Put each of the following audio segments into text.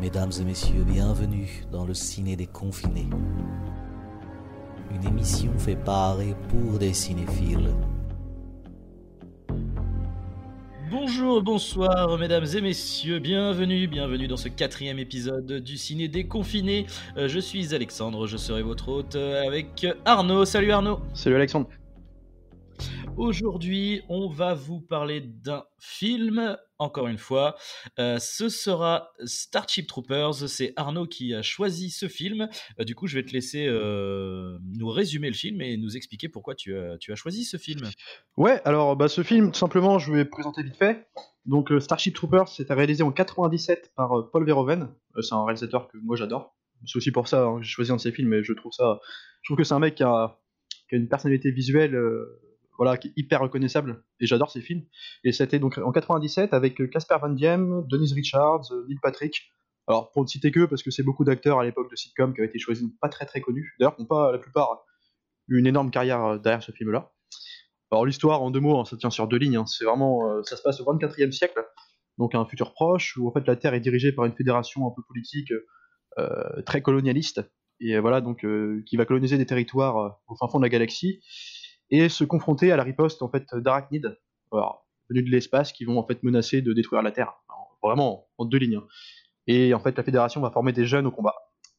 Mesdames et messieurs, bienvenue dans le ciné des confinés. Une émission fait par et pour des cinéphiles. Bonjour, bonsoir, mesdames et messieurs, bienvenue, bienvenue dans ce quatrième épisode du Ciné Déconfiné. Euh, je suis Alexandre, je serai votre hôte euh, avec Arnaud. Salut Arnaud. Salut Alexandre. Aujourd'hui, on va vous parler d'un film, encore une fois. Euh, ce sera Starship Troopers. C'est Arnaud qui a choisi ce film. Euh, du coup, je vais te laisser euh, nous résumer le film et nous expliquer pourquoi tu as, choisi ce film. Ouais, alors bah, ce film, tout simplement, je vais présenter vite fait. Donc, Starship Troopers, c'était réalisé en 97 par Paul Verhoeven. c'est un réalisateur que moi j'adore. C'est aussi pour ça que hein, j'ai choisi un de ses films, mais je trouve ça. Je trouve que c'est un mec qui a une personnalité visuelle voilà, qui est hyper reconnaissable, et j'adore ces films. Et c'était donc en 97 avec euh, Casper Van Diem, Denise Richards, euh, Neil Patrick. Alors pour ne citer que, parce que c'est beaucoup d'acteurs à l'époque de sitcom qui avaient été choisis, pas très très connus, d'ailleurs qui n'ont pas la plupart une énorme carrière euh, derrière ce film-là. Alors l'histoire, en deux mots, hein, ça tient sur deux lignes, hein. c'est vraiment, ça se passe au 24e siècle, donc un futur proche, où en fait la Terre est dirigée par une fédération un peu politique, très colonialiste, et voilà, donc qui va coloniser des territoires au fin fond de la galaxie, et se confronter à la riposte en fait d'arachnides venus de l'espace qui vont en fait menacer de détruire la Terre. vraiment en deux lignes. Hein. Et en fait, la fédération va former des jeunes au combat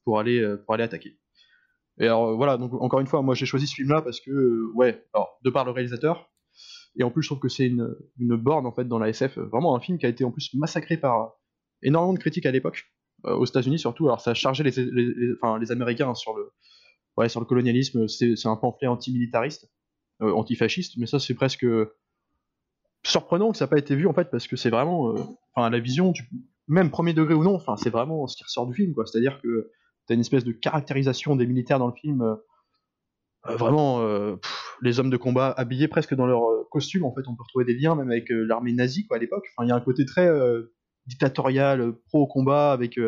pour aller euh, pour aller attaquer. Et alors euh, voilà, donc encore une fois, moi j'ai choisi ce film-là parce que euh, ouais, de par le réalisateur et en plus je trouve que c'est une, une borne en fait dans la SF, vraiment un film qui a été en plus massacré par énormément de critiques à l'époque aux États-Unis surtout. Alors ça a chargé les, les, les Américains sur le ouais, sur le colonialisme, c'est un pamphlet antimilitariste antifasciste, mais ça c'est presque surprenant que ça n'a pas été vu en fait parce que c'est vraiment, euh, enfin la vision, même premier degré ou non, enfin c'est vraiment ce qui ressort du film quoi. C'est-à-dire que t'as une espèce de caractérisation des militaires dans le film. Euh, vraiment les hommes de combat habillés presque dans leur costume en fait on peut retrouver des liens même avec l'armée nazie quoi à l'époque enfin il y a un côté très dictatorial pro combat avec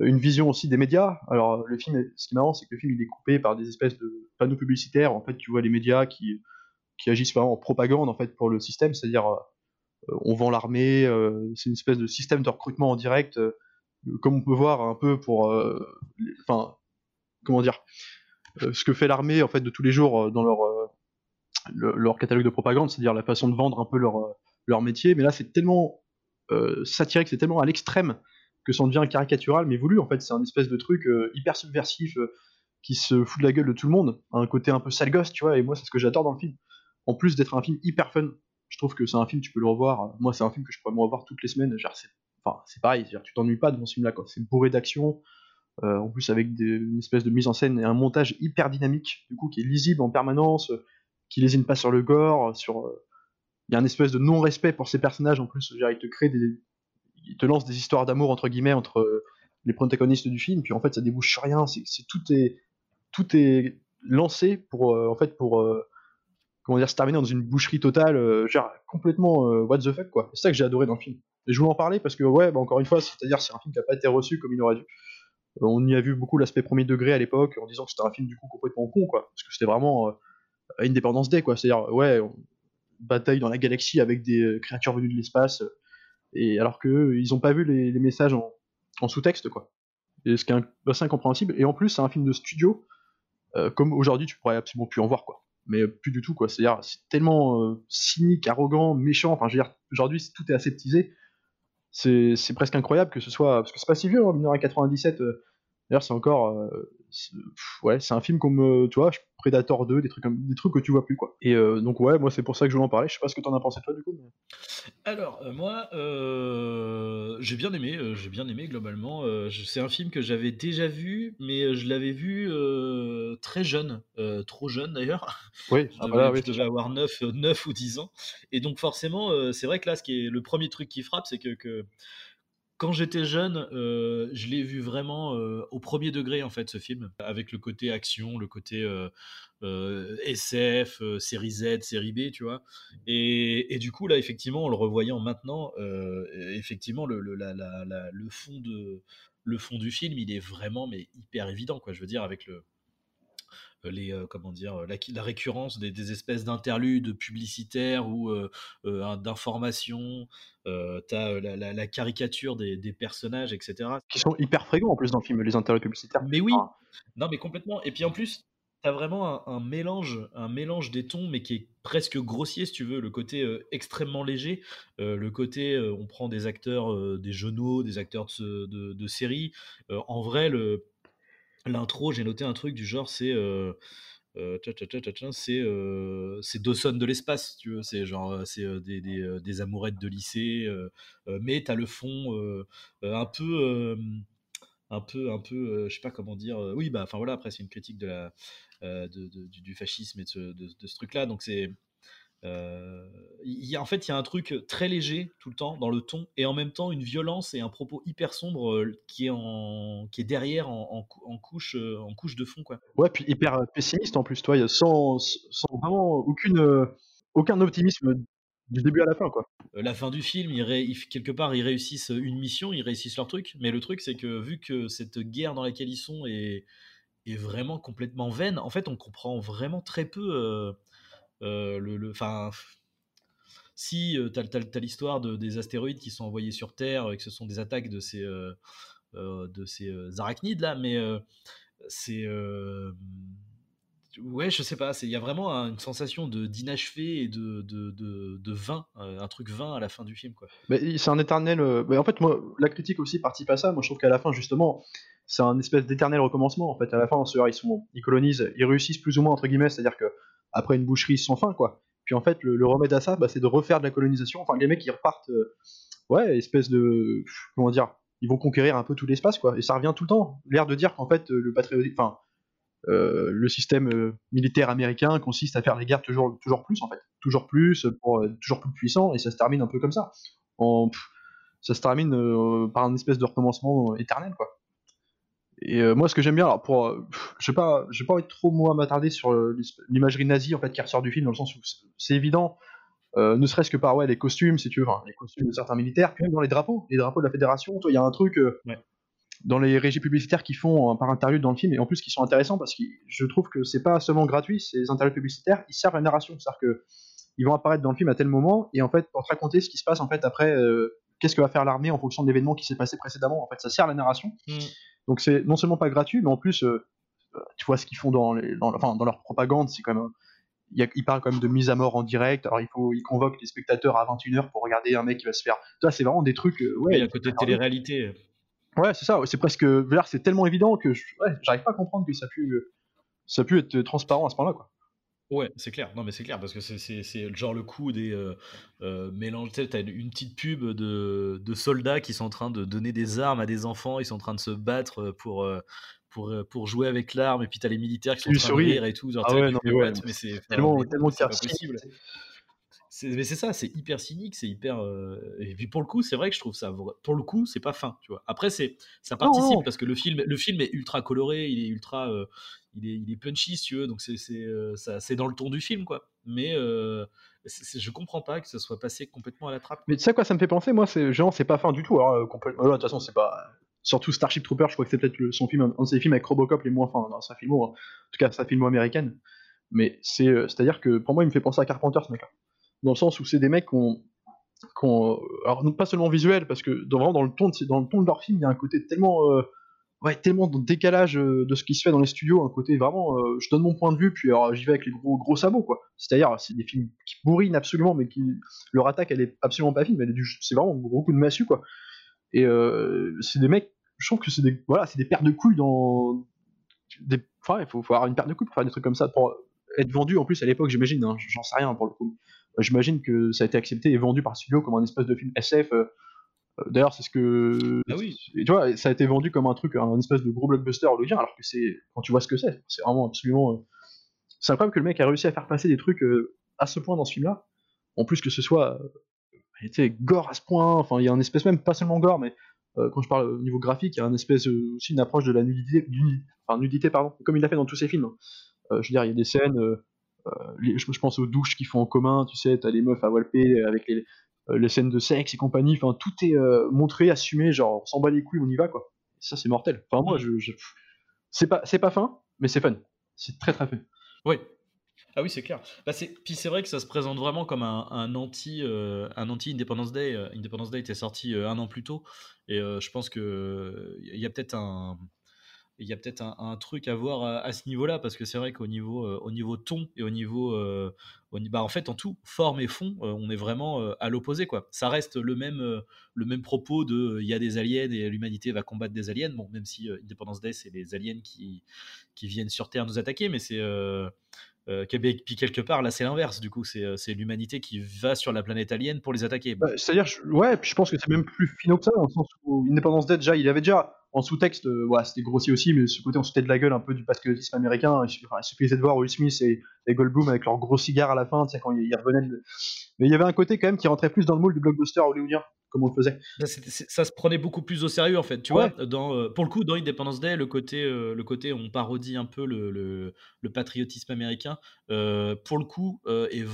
une vision aussi des médias. Alors le film, ce qui est marrant, c'est que le film il est coupé par des espèces de panneaux publicitaires. En fait, tu vois les médias qui, qui agissent vraiment en propagande en fait pour le système, c'est-à-dire euh, on vend l'armée, euh, c'est une espèce de système de recrutement en direct, euh, comme on peut voir un peu pour, enfin, comment dire, ce que fait l'armée en fait de tous les jours dans leur leur catalogue de propagande, c'est-à-dire la façon de vendre un peu leur leur métier. Mais là, c'est tellement satirique, c'est tellement à l'extrême que ça en devient caricatural, mais voulu. En fait, c'est un espèce de truc euh, hyper subversif euh, qui se fout de la gueule de tout le monde. Un côté un peu sale gosse, tu vois, et moi, c'est ce que j'adore dans le film. En plus d'être un film hyper fun, je trouve que c'est un film, tu peux le revoir. Moi, c'est un film que je pourrais me revoir toutes les semaines. Genre, c'est, enfin, pareil, tu t'ennuies pas devant ce film-là, quoi. C'est bourré d'action. Euh, en plus, avec une espèce de mise en scène et un montage hyper dynamique, du coup, qui est lisible en permanence, qui lésine pas sur le gore, sur. Il y a un espèce de non-respect pour ces personnages en plus. Il te crée des, il te lance des histoires d'amour entre guillemets entre euh, les protagonistes du film, puis en fait ça débouche sur rien. C'est, tout est tout est lancé pour euh, en fait pour euh, comment dire se terminer dans une boucherie totale, genre complètement what the fuck quoi. C'est ça que j'ai adoré dans le film. Et je voulais en parler parce que ouais, bah, encore une fois, c'est-à-dire c'est un film qui a pas été reçu comme il aurait dû. on y a vu beaucoup l'aspect premier degré à l'époque en disant que c'était un film du coup complètement con quoi, parce que c'était vraiment Independence Day quoi. C'est-à-dire ouais, bataille dans la galaxie avec des créatures venues de l'espace et alors que ils ont pas vu les, messages en, sous-texte quoi. Et ce qui est assez incompréhensible. Et en plus, c'est un film de studio, euh, comme aujourd'hui tu pourrais absolument plus en voir quoi. Mais plus du tout quoi. C'est-à-dire c'est tellement euh, cynique, arrogant, méchant. Enfin, je aujourd'hui tout est aseptisé. C'est, presque incroyable que ce soit parce que c'est pas si vieux, hein, 1997. Euh, d'ailleurs, c'est encore ouais, c'est un film comme, tu vois, Predator 2, des trucs, des trucs que tu vois plus, quoi. Et euh, donc, ouais, moi, c'est pour ça que je voulais en parler. Je sais pas ce que t'en as pensé, toi, du coup. Alors, euh, moi, euh, j'ai bien aimé, j'ai bien aimé, globalement. c'est un film que j'avais déjà vu, mais je l'avais vu très jeune, trop jeune, d'ailleurs. Oui, je, ah, devais, je avoir 9, 9 ou 10 ans. Et donc, forcément, c'est vrai que là, ce qui est le premier truc qui frappe, c'est que, que quand j'étais jeune, euh, je l'ai vu vraiment euh, au premier degré en fait ce film, avec le côté action, le côté euh, SF, série Z, série B, tu vois. Et, du coup là, effectivement, en le revoyant maintenant, effectivement le, fond le fond du film, il est vraiment mais hyper évident quoi. Je veux dire avec le les comment dire la, la récurrence des, des espèces d'interludes publicitaires ou d'informations t'as la, la, la, caricature des, des, personnages etc qui sont hyper fréquents en plus dans le film les interludes publicitaires. Mais oui. Non mais complètement. Et puis en plus t'as vraiment un, mélange, un mélange des tons, mais qui est presque grossier, si tu veux. Le côté extrêmement léger, le côté on prend des acteurs, des genoux, des acteurs de, de, de série. en vrai, le l'intro, j'ai noté un truc du genre, c'est c'est c'est Dawson de l'espace, tu veux. C'est genre c'est des, des, amourettes de lycée, mais t'as le fond un peu un peu un peu je sais pas comment dire oui bah enfin voilà après c'est une critique de la de, du, fascisme et de, de ce truc là donc c'est y a, en fait, il y a un truc très léger tout le temps dans le ton, et en même temps une violence et un propos hyper sombre qui est en, qui est derrière en, en, couche, en couche de fond, quoi. Ouais, puis hyper pessimiste en plus, toi, sans, sans vraiment aucune, aucun optimisme du début à la fin, quoi. La fin du film, il quelque part, ils réussissent une mission, ils réussissent leur truc, mais le truc, c'est que vu que cette guerre dans laquelle ils sont est, est vraiment complètement vaine, en fait, on comprend vraiment très peu euh, le, enfin, si euh, tu as, l'histoire de, des astéroïdes qui sont envoyés sur Terre et que ce sont des attaques de ces, euh, de ces arachnides là, mais c'est ouais, je sais pas, il y a vraiment une sensation d'inachevé et de, de, de, de vain, un truc vain à la fin du film. Quoi. C'est un éternel. Mais en fait, moi, la critique aussi participe à ça. Moi, je trouve qu'à la fin, justement, c'est un espèce d'éternel recommencement. En fait, à la fin, ils, sont, ils colonisent, ils réussissent plus ou moins, entre guillemets, c'est-à-dire que après une boucherie sans fin, quoi. Puis en fait, le, remède à ça, bah, c'est de refaire de la colonisation. Enfin, les mecs, ils repartent, euh, ouais, espèce de, comment dire, ils vont conquérir un peu tout l'espace, quoi. Et ça revient tout le temps. L'air de dire qu'en fait, le enfin, euh, le système euh, militaire américain consiste à faire les guerres toujours, toujours plus, en fait, toujours plus, pour toujours plus puissant, et ça se termine un peu comme ça. Ça se termine par un espèce de recommencement éternel, quoi. Et euh, moi, ce que j'aime bien, alors pour, euh, je sais pas, j'ai pas envie de trop moi m'attarder sur euh, l'imagerie nazie en fait qui ressort du film dans le sens où c'est évident, ne serait-ce que par ouais les costumes, si tu veux, les costumes de certains militaires, puis même dans les drapeaux, les drapeaux de la fédération. Toi, il y a un truc dans les régies publicitaires qui font par interlude dans le film et en plus qui sont intéressants parce que je trouve que c'est pas seulement gratuit, ces interludes publicitaires, ils servent à la narration, c'est-à-dire que ils vont apparaître dans le film à tel moment et en fait pour te raconter ce qui se passe en fait après. Qu'est-ce que va faire l'armée en fonction de l'événement qui s'est passé précédemment En fait, ça sert à la narration. Mm. Donc c'est non seulement pas gratuit, mais en plus, euh, euh, tu vois ce qu'ils font dans, les, dans, enfin, dans leur propagande, c'est quand même ils parlent quand même de mise à mort en direct. Alors il faut, ils convoquent les spectateurs à 21h pour regarder un mec qui va se faire. Ça c'est vraiment des trucs. Euh, ouais. Il y a côté télé-réalité. Ouais, c'est ça. C'est presque. C'est tellement évident que j'arrive pas à comprendre que ça a pu, ça a pu être transparent à ce point-là, quoi. Ouais, c'est clair. Non, mais c'est clair parce que c'est genre le coup des euh, euh, mélanges. Tu sais, t'as une, petite pub de, de, soldats qui sont en train de donner des armes à des enfants. Ils sont en train de se battre pour, euh, pour, pour jouer avec l'arme. Et puis t'as les militaires qui sont en train de rire et tout. Genre, ah ouais, non, mais, ouais, mais c'est tellement, tellement possible. Mais c'est ça, c'est hyper cynique, c'est hyper. Et puis pour le coup, c'est vrai que je trouve ça. Pour le coup, c'est pas fin, tu vois. Après, c'est ça participe parce que le film, le film est ultra coloré, il est ultra, il est, il est punchy, si tu veux, donc c'est euh, c'est dans le ton du film, quoi. Mais euh, je comprends pas que ça soit passé complètement à la trappe. Mais tu sais quoi, ça me fait penser, moi, c'est genre, c'est pas fin du tout. Alors, complètement. De toute façon, c'est pas. Surtout Starship Trooper, je crois que c'est peut-être son film, un de ses films avec Robocop les moins fins dans sa filmo, hein. en tout cas sa filmo américaine. Mais c'est, euh, c'est-à-dire que pour moi, il me fait penser à Carpenter ce mec-là, dans le sens où c'est des mecs qui ont, alors pas seulement visuel, parce que dans, vraiment dans le ton, de, dans le ton de leur film, il y a un côté tellement ouais, tellement de décalage euh, de ce qui se fait dans les studios, un côté vraiment, euh, je donne mon point de vue, puis alors j'y vais avec les gros gros sabots, quoi. C'est-à-dire, c'est des films qui bourrinent absolument, mais qui leur attaque, elle est absolument pas fine, mais c'est vraiment un gros coup de massue, quoi. Et euh, c'est des mecs, je trouve que c'est des, voilà, c'est des paires de couilles dans enfin, il faut, faut, avoir une paire de couilles pour faire des trucs comme ça, pour être vendu en plus à l'époque, j'imagine, hein, j'en sais rien pour le coup. J'imagine que ça a été accepté et vendu par le studio comme un espèce de film SF. Euh, d'ailleurs, c'est ce que. Ah oui. Tu vois, ça a été vendu comme un truc, un espèce de gros blockbuster hollywoodien, alors que c'est. Quand tu vois ce que c'est, c'est vraiment absolument. Euh, c'est incroyable que le mec a réussi à faire passer des trucs euh, à ce point dans ce film-là. En plus que ce soit. Tu sais, gore à ce point. Enfin, il y a un espèce même, pas seulement gore, mais quand je parle au niveau graphique, il y a un espèce aussi une approche de la nudité, enfin nudité pardon, comme il l'a fait dans tous ses films. je veux dire, il y a des scènes, je, pense aux douches qu'ils font en commun, tu sais, t'as les meufs à Walpé avec les, euh, scènes de sexe et compagnie, enfin tout est euh, montré, assumé, genre on s'en bat les couilles, on y va quoi. ça c'est mortel. Enfin moi je, c'est pas c'est pas fin, mais c'est fun. c'est très très fait. Oui. Ah oui, c'est clair. Bah, puis c'est vrai que ça se présente vraiment comme un, anti, un anti Independence Day. Independence Day était sorti un an plus tôt, et je pense que il y a peut-être un, il y a peut-être un, truc à voir à, ce niveau-là parce que c'est vrai qu'au niveau euh, au niveau ton et au niveau euh, bah, en fait en tout forme et fond euh, on est vraiment à l'opposé quoi ça reste le même le même propos de il y a des aliens et l'humanité va combattre des aliens bon même si Independence Day c'est les aliens qui qui viennent sur Terre nous attaquer mais c'est puis quelque part, là, c'est l'inverse. Du coup, c'est l'humanité qui va sur la planète alien pour les attaquer. Bah, c'est-à-dire, ouais, puis je pense que c'est même plus finaux que ça, dans le sens où Independence Day, déjà, il avait déjà en sous-texte, euh, c'était grossier aussi, mais ce côté on se de la gueule un peu du patriotisme américain. Il, suffisait de voir Will Smith et, Goldblum avec leur gros cigare à la fin, quand ils, revenaient. Mais il y avait un côté quand même qui rentrait plus dans le moule du blockbuster hollywoodien, comme on le faisait. Ça, se prenait beaucoup plus au sérieux en fait, tu vois. Dans, euh, pour le coup, dans Independence Day, le côté, euh, le côté on parodie un peu le, le, patriotisme américain, pour le coup, est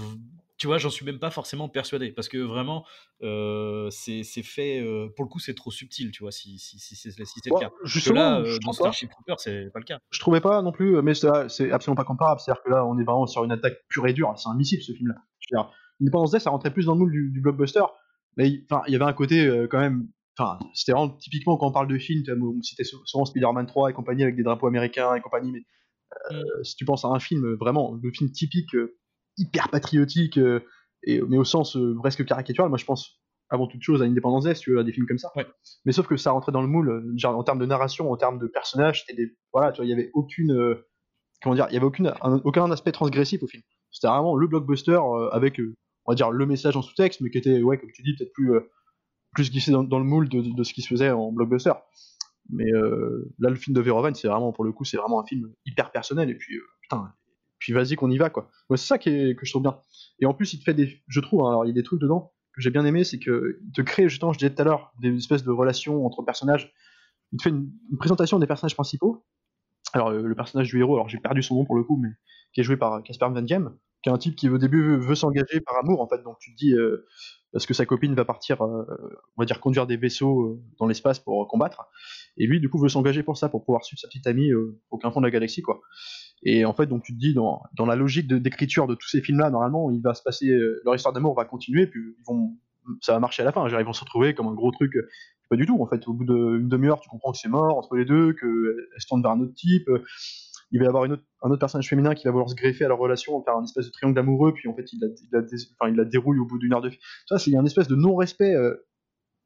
tu vois, j'en suis même pas forcément persuadé parce que vraiment, euh, c'est fait. Euh, pour le coup, c'est trop subtil, tu vois, si, si, si, c'est le cas. Justement, là, euh, dans Starship Trooper, c'est pas le cas. Je trouvais pas non plus, mais c'est absolument pas comparable. C'est-à-dire que là, on est vraiment sur une attaque pure et dure. C'est un missile, ce film-là. Independence Day, ça rentrait plus dans le moule du, blockbuster, mais il y avait un côté quand même. Enfin, c'était vraiment typiquement quand on parle de films, on citait souvent Spider-Man 3 et compagnie avec des drapeaux américains et compagnie, mais mm. si tu penses à un film vraiment, le film typique hyper patriotique, euh, et, mais au sens euh, presque caricatural. Moi, je pense avant toute chose à Independence Day, si tu veux, à des films comme ça. Mais sauf que ça rentrait dans le moule, euh, genre, en termes de narration, en termes de personnages, des, voilà, tu vois, il y avait aucune, comment dire, il y avait aucune, aucun aspect transgressif au film. C'était vraiment le blockbuster avec, on va dire, le message en sous-texte, mais qui était, ouais, comme tu dis, peut-être plus, plus glissé dans, le moule de, de, ce qui se faisait en blockbuster. Mais là, le film de Verhoeven, c'est vraiment, pour le coup, c'est vraiment un film hyper personnel. Et puis, putain, puis vas-y qu'on y va quoi. c'est ça qui que je trouve bien. Et en plus il te fait des, je trouve, hein, alors il y a des trucs dedans que j'ai bien aimé, c'est que il te crée justement, je disais tout à l'heure, des espèces de relations entre personnages. Il te fait une, présentation des personnages principaux. Alors le, personnage du héros, alors j'ai perdu son nom pour le coup, mais qui est joué par Casper Van Diem, qui est un type qui au début veut, s'engager par amour en fait. Donc tu te dis euh, parce que sa copine va partir, euh, on va dire conduire des vaisseaux euh, dans l'espace pour combattre, et lui du coup veut s'engager pour ça, pour pouvoir suivre sa petite amie au fin fond de la galaxie quoi. Et en fait, donc tu te dis, dans, la logique d'écriture de, tous ces films-là, normalement, il va se passer, euh, leur histoire d'amour va continuer, puis ils vont, ça va marcher à la fin. Ils vont se retrouver comme un gros truc. Pas du tout, en fait. Au bout d'une demi-heure, tu comprends que c'est mort entre les deux, qu'elles se tournent vers un autre type. Il va y avoir une autre, un autre personnage féminin qui va vouloir se greffer à leur relation, faire un espèce de triangle amoureux, puis en fait, il la, il dérouille au bout d'une heure de. Ça, c'est un espèce de non-respect euh,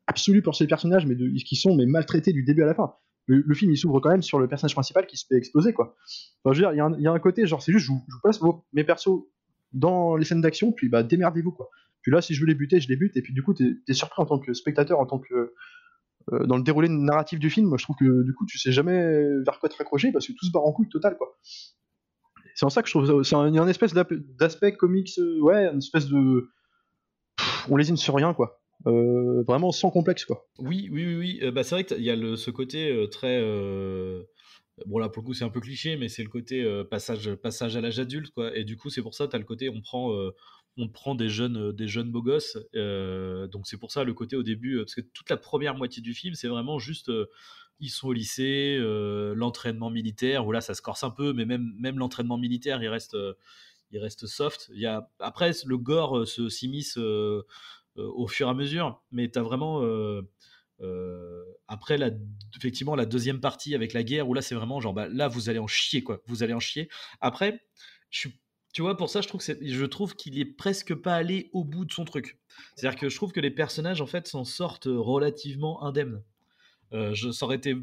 absolu pour ces personnages, mais de, qui sont mais maltraités du début à la fin le, film il s'ouvre quand même sur le personnage principal qui se fait exploser quoi. Enfin, je veux dire, il y, a un côté genre c'est juste je vous, place mes persos dans les scènes d'action puis bah démerdez-vous quoi. Puis là si je veux les buter je les bute et puis du coup t'es es surpris en tant que spectateur en tant que euh, dans le déroulé narratif du film, moi je trouve que du coup tu sais jamais vers quoi te raccrocher parce que tout se barre en couille total quoi. C'est en ça que je trouve ça, il y a un espèce d'aspect comics, euh, ouais, une espèce de, on lésine sur rien quoi. Euh, vraiment sans complexe quoi. Oui, oui, oui. Euh, bah, c'est vrai qu'il y a ce côté euh, très bon là pour le coup c'est un peu cliché mais c'est le côté passage passage à l'âge adulte quoi et du coup c'est pour ça tu as le côté on prend on prend des jeunes des jeunes beaux gosses donc c'est pour ça le côté au début parce que toute la première moitié du film c'est vraiment juste ils sont au lycée l'entraînement militaire où là ça se corse un peu mais même même l'entraînement militaire il reste il reste soft il y a après le gore se s'immisce euh, au fur et à mesure. Mais tu as vraiment. Euh, euh, après, la, effectivement, la deuxième partie avec la guerre, où là, c'est vraiment genre, bah, là, vous allez en chier, quoi. Vous allez en chier. Après, tu vois, pour ça, je trouve, que je trouve qu'il est presque pas allé au bout de son truc. C'est-à-dire que je trouve que les personnages, en fait, s'en sortent relativement indemnes. je, ça aurait été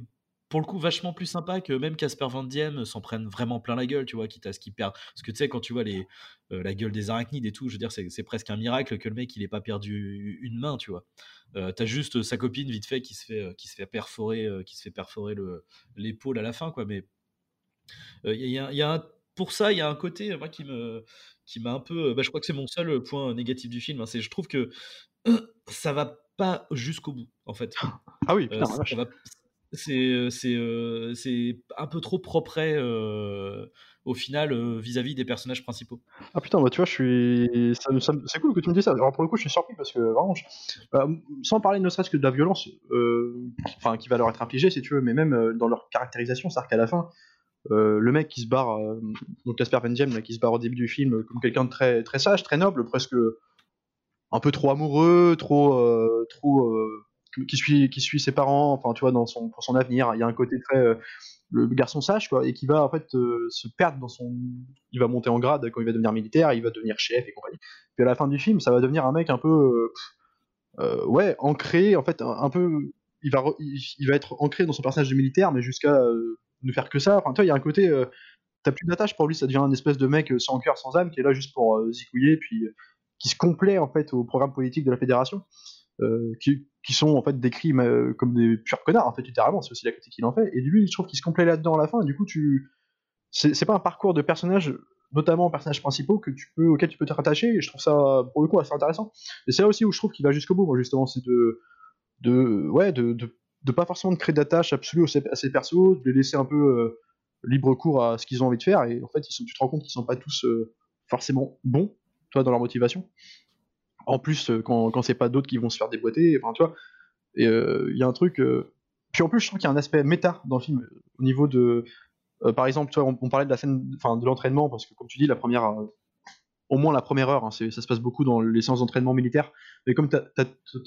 pour le coup vachement plus sympa que même Casper Van Diem s'en prenne vraiment plein la gueule, tu vois, quitte à ce qu'il perd. Parce que tu sais, quand tu vois les, euh, la gueule des arachnides et tout, je veux dire, c'est presque un miracle que le mec il ait pas perdu une main, tu vois. Euh, T'as juste sa copine vite fait qui se fait, euh, qui se fait perforer, euh, qui se fait perforer l'épaule à la fin, quoi. Mais il y, a, y a un, pour ça, il y a un côté moi qui me, qui m'a un peu, bah, je crois que c'est mon seul point négatif du film, hein, c'est je trouve que ça va pas jusqu'au bout, en fait. Ah oui, putain, c'est c'est un peu trop propre au final vis-à-vis des personnages principaux. Ah putain, bah tu vois, je suis. c'est cool que tu me dises ça. Alors pour le coup, je suis surpris parce que vraiment, bah, sans parler ne serait-ce que de la violence, enfin qui va leur être infligée si tu veux, mais même dans leur caractérisation, c'est-à-dire qu'à la fin, le mec qui se barre, donc Casper Van qui se barre au début du film comme quelqu'un de très, très sage, très noble, presque un peu trop amoureux, trop, trop qui suit, ses parents, enfin tu vois, dans son, pour son avenir. Il y a un côté très le garçon sage quoi, et qui va en fait se perdre dans son, il va monter en grade quand il va devenir militaire, il va devenir chef et compagnie. Puis à la fin du film, ça va devenir un mec un peu, ouais, ancré, en fait, un, peu, il va, il, va être ancré dans son personnage de militaire, mais jusqu'à ne faire que ça. Enfin, toi, il y a un côté, euh, t'as plus d'attache pour lui, ça devient un espèce de mec euh, sans cœur, sans âme, qui est là juste pour euh, zigouiller, puis qui se complaît en fait au programme politique de la fédération, qui, qui, sont en fait décrits comme des purs connards, en fait, littéralement, c'est aussi la critique qu'il en fait. Et lui, je trouve qu'il se complaît là-dedans à la fin, et du coup, tu, c'est pas un parcours de personnages notamment personnages principaux que tu peux auquel tu peux te rattacher. Et je trouve ça pour le coup assez intéressant. Et c'est là aussi où je trouve qu'il va jusqu'au bout moi justement. C'est de de ouais de, de pas forcément de créer d'attache absolue à ces persos, de les laisser un peu euh, libre cours à ce qu'ils ont envie de faire, et en fait, tu te rends compte qu'ils sont pas tous euh, forcément bons, toi, dans leur motivation. En plus, euh, quand, quand c'est pas d'autres qui vont se faire déboîter, enfin, tu vois, il y a un truc. Puis en plus, je trouve qu'il y a un aspect méta dans le film, au niveau de. par exemple, tu vois, on, parlait de la scène, enfin, de l'entraînement, parce que comme tu dis, la première au moins la première heure. Hein, ça se passe beaucoup dans les séances d'entraînement militaire. Mais comme tu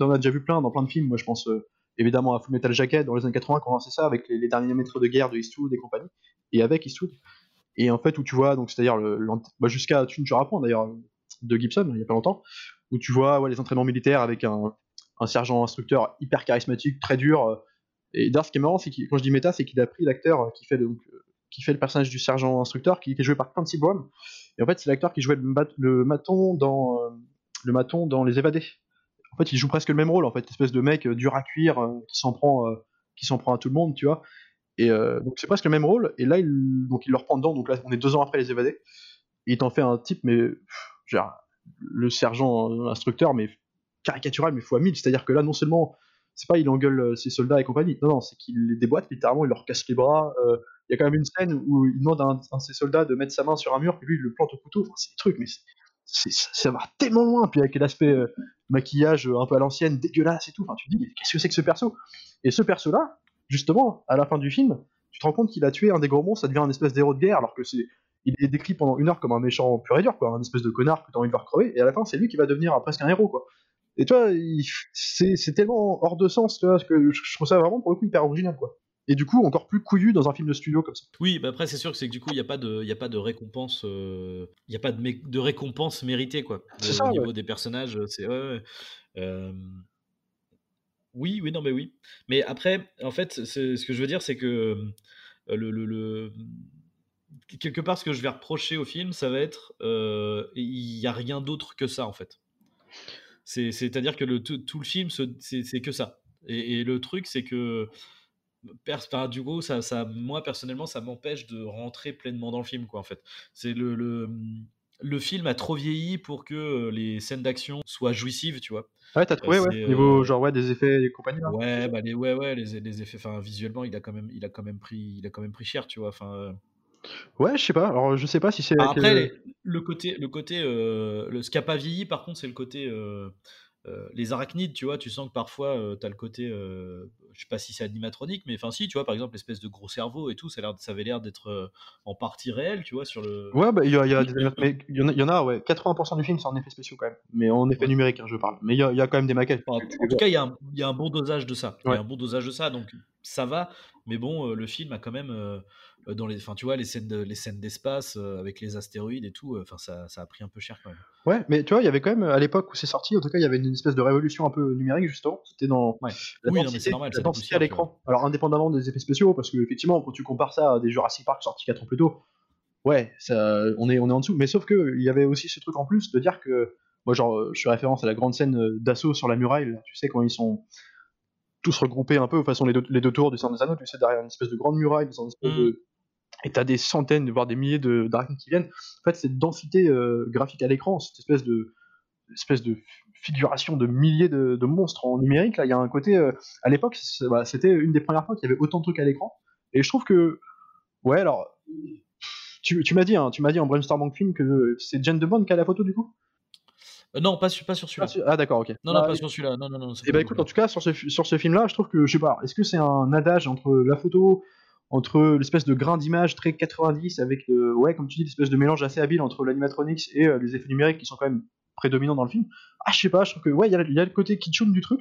en as déjà vu plein dans plein de films, moi je pense évidemment à Full Metal Jacket dans les années 80 qu'on lançait ça avec les, derniers maîtres de guerre de Eastwood et compagnie, et avec Eastwood. Et en fait, où tu vois, donc c'est-à-dire bah, jusqu'à Tu ne d'ailleurs de Gibson, il y a pas longtemps, où tu vois les entraînements militaires avec un, sergent instructeur hyper charismatique, très dur. Et d'ailleurs, ce qui est marrant, c'est que quand je dis méta, c'est qu'il a pris l'acteur qui fait donc, qui fait le personnage du sergent instructeur, qui, est joué par Clancy Brown. Et en fait, c'est l'acteur qui jouait le, le, maton dans le maton dans Les Évadés en fait, il joue presque le même rôle, en fait, espèce de mec euh, dur à cuire euh, qui s'en prend, euh, qui prend à tout le monde, tu vois. Et donc c'est presque le même rôle. Et là, il, donc il le reprend dedans. Donc là, on est deux ans après les évadés. Et il t'en fait un type, mais genre, le sergent instructeur, mais caricatural, mais fois mille. C'est-à-dire que là, non seulement c'est pas il engueule ses soldats et compagnie, non, non, c'est qu'il les déboîte littéralement, il leur casse les bras. Il y a quand même une scène où il demande à un, de ses soldats de mettre sa main sur un mur, puis lui il le plante au couteau. Enfin, c'est des trucs, mais ça va tellement loin, puis avec l'aspect euh, maquillage euh, un peu à l'ancienne, dégueulasse et tout, enfin tu te dis, qu'est-ce que c'est que ce perso? Et ce perso-là, justement, à la fin du film, tu te rends compte qu'il a tué un des gros monstres, ça devient un espèce d'héros de guerre, alors que c'est il est décrit pendant une heure comme un méchant pur et dur, quoi, un espèce de connard que t'as envie de voir crever, et à la fin c'est lui qui va devenir presque un héros, quoi. Et toi, c'est tellement hors de sens, tu vois, que je trouve ça vraiment pour le coup hyper original, quoi et du coup encore plus couillu dans un film de studio comme ça. Oui, bah après c'est sûr que c'est que du coup il n'y a pas de il a pas de récompense euh, il a pas de, de récompense méritée quoi. C'est ça, au niveau des personnages, c'est euh, oui, oui, non, mais oui. Mais après, en fait, ce que je veux dire, c'est que euh, le, le, quelque part, ce que je vais reprocher au film, ça va être, il n'y a rien d'autre que ça, en fait. C'est-à-dire que le, tout, le film, c'est que ça. Et, et le truc, c'est que du coup, ça, ça, moi personnellement, ça m'empêche de rentrer pleinement dans le film, quoi. En fait, c'est le, le, le film a trop vieilli pour que euh, les scènes d'action soient jouissives, tu vois. Ouais, t'as trouvé, ouais. Niveau euh, genre ouais des effets et compagnie. Ouais, bah les, ouais, ouais, les, les effets, enfin visuellement, il a quand même, il a quand même pris, il a quand même pris cher, tu vois. Enfin. Euh. Ouais, je sais pas. Alors, je sais pas si c'est. Après, le côté, le côté, le, ce qui a pas vieilli, par contre, c'est le côté. les arachnides, tu vois, tu sens que parfois, tu as le côté, je sais pas si c'est animatronique, mais enfin si, tu vois, par exemple, l'espèce de gros cerveau et tout, ça, ça avait l'air d'être euh, en partie réel, tu vois, sur le. Ouais, bah il y, a, y, a, y, en a, ouais, 80% du film c'est en effet spéciaux quand même, mais en effet numérique, hein, je parle. Mais il y, a, quand même des maquettes. en, tout cas, il y, a un bon dosage de ça. Il y a un bon dosage de ça, donc ça va. Mais bon, euh, le film a quand même euh, euh, dans les, enfin tu vois les scènes, les scènes d'espace avec les astéroïdes et tout, enfin ça, ça, a pris un peu cher quand même. Ouais, mais tu vois, il y avait quand même à l'époque où c'est sorti, en tout cas, il y avait une espèce de révolution un peu numérique justement. C'était dans ouais. la oui, densité, normal, la densité à l'écran. Alors indépendamment des effets spéciaux, parce que effectivement, quand tu compares ça à des Jurassic Park sortis 4 ans plus tôt, ouais, ça, on est, on est en dessous. Mais sauf que il y avait aussi ce truc en plus de dire que, moi, genre, je fais référence à la grande scène d'assaut sur la muraille, tu sais quand ils sont tous regroupés un peu, de façon les deux, les deux tours du centre des anneaux, tu sais, derrière une espèce de grande muraille, dans une espèce de... Et t'as des centaines, voire des milliers de d'arachnides qui viennent. En fait, cette densité euh, graphique à l'écran, cette espèce de, espèce de figuration de milliers de, monstres en numérique, là, il y a un côté. Euh, à l'époque, bah, c'était une des premières fois qu'il y avait autant de trucs à l'écran. Et je trouve que. Ouais, alors. Tu, tu m'as dit, hein, tu m'as dit en brainstorming film que c'est Jane de Bond qui a la photo du coup? Euh, non, pas, pas sur celui-là. Ah, d'accord, ok. Non, non, bah, pas sur celui-là. Non, non, non. Et eh bah écoute, en tout cas, sur ce, sur ce film-là, je trouve que, je sais pas, est-ce que c'est un adage entre la photo, entre l'espèce de grain d'image très 90 avec le, ouais, comme tu dis, l'espèce de mélange assez habile entre l'animatronics et euh, les effets numériques qui sont quand même prédominants dans le film. Ah, je sais pas, je trouve que ouais, il y, a le côté kitschoun du truc,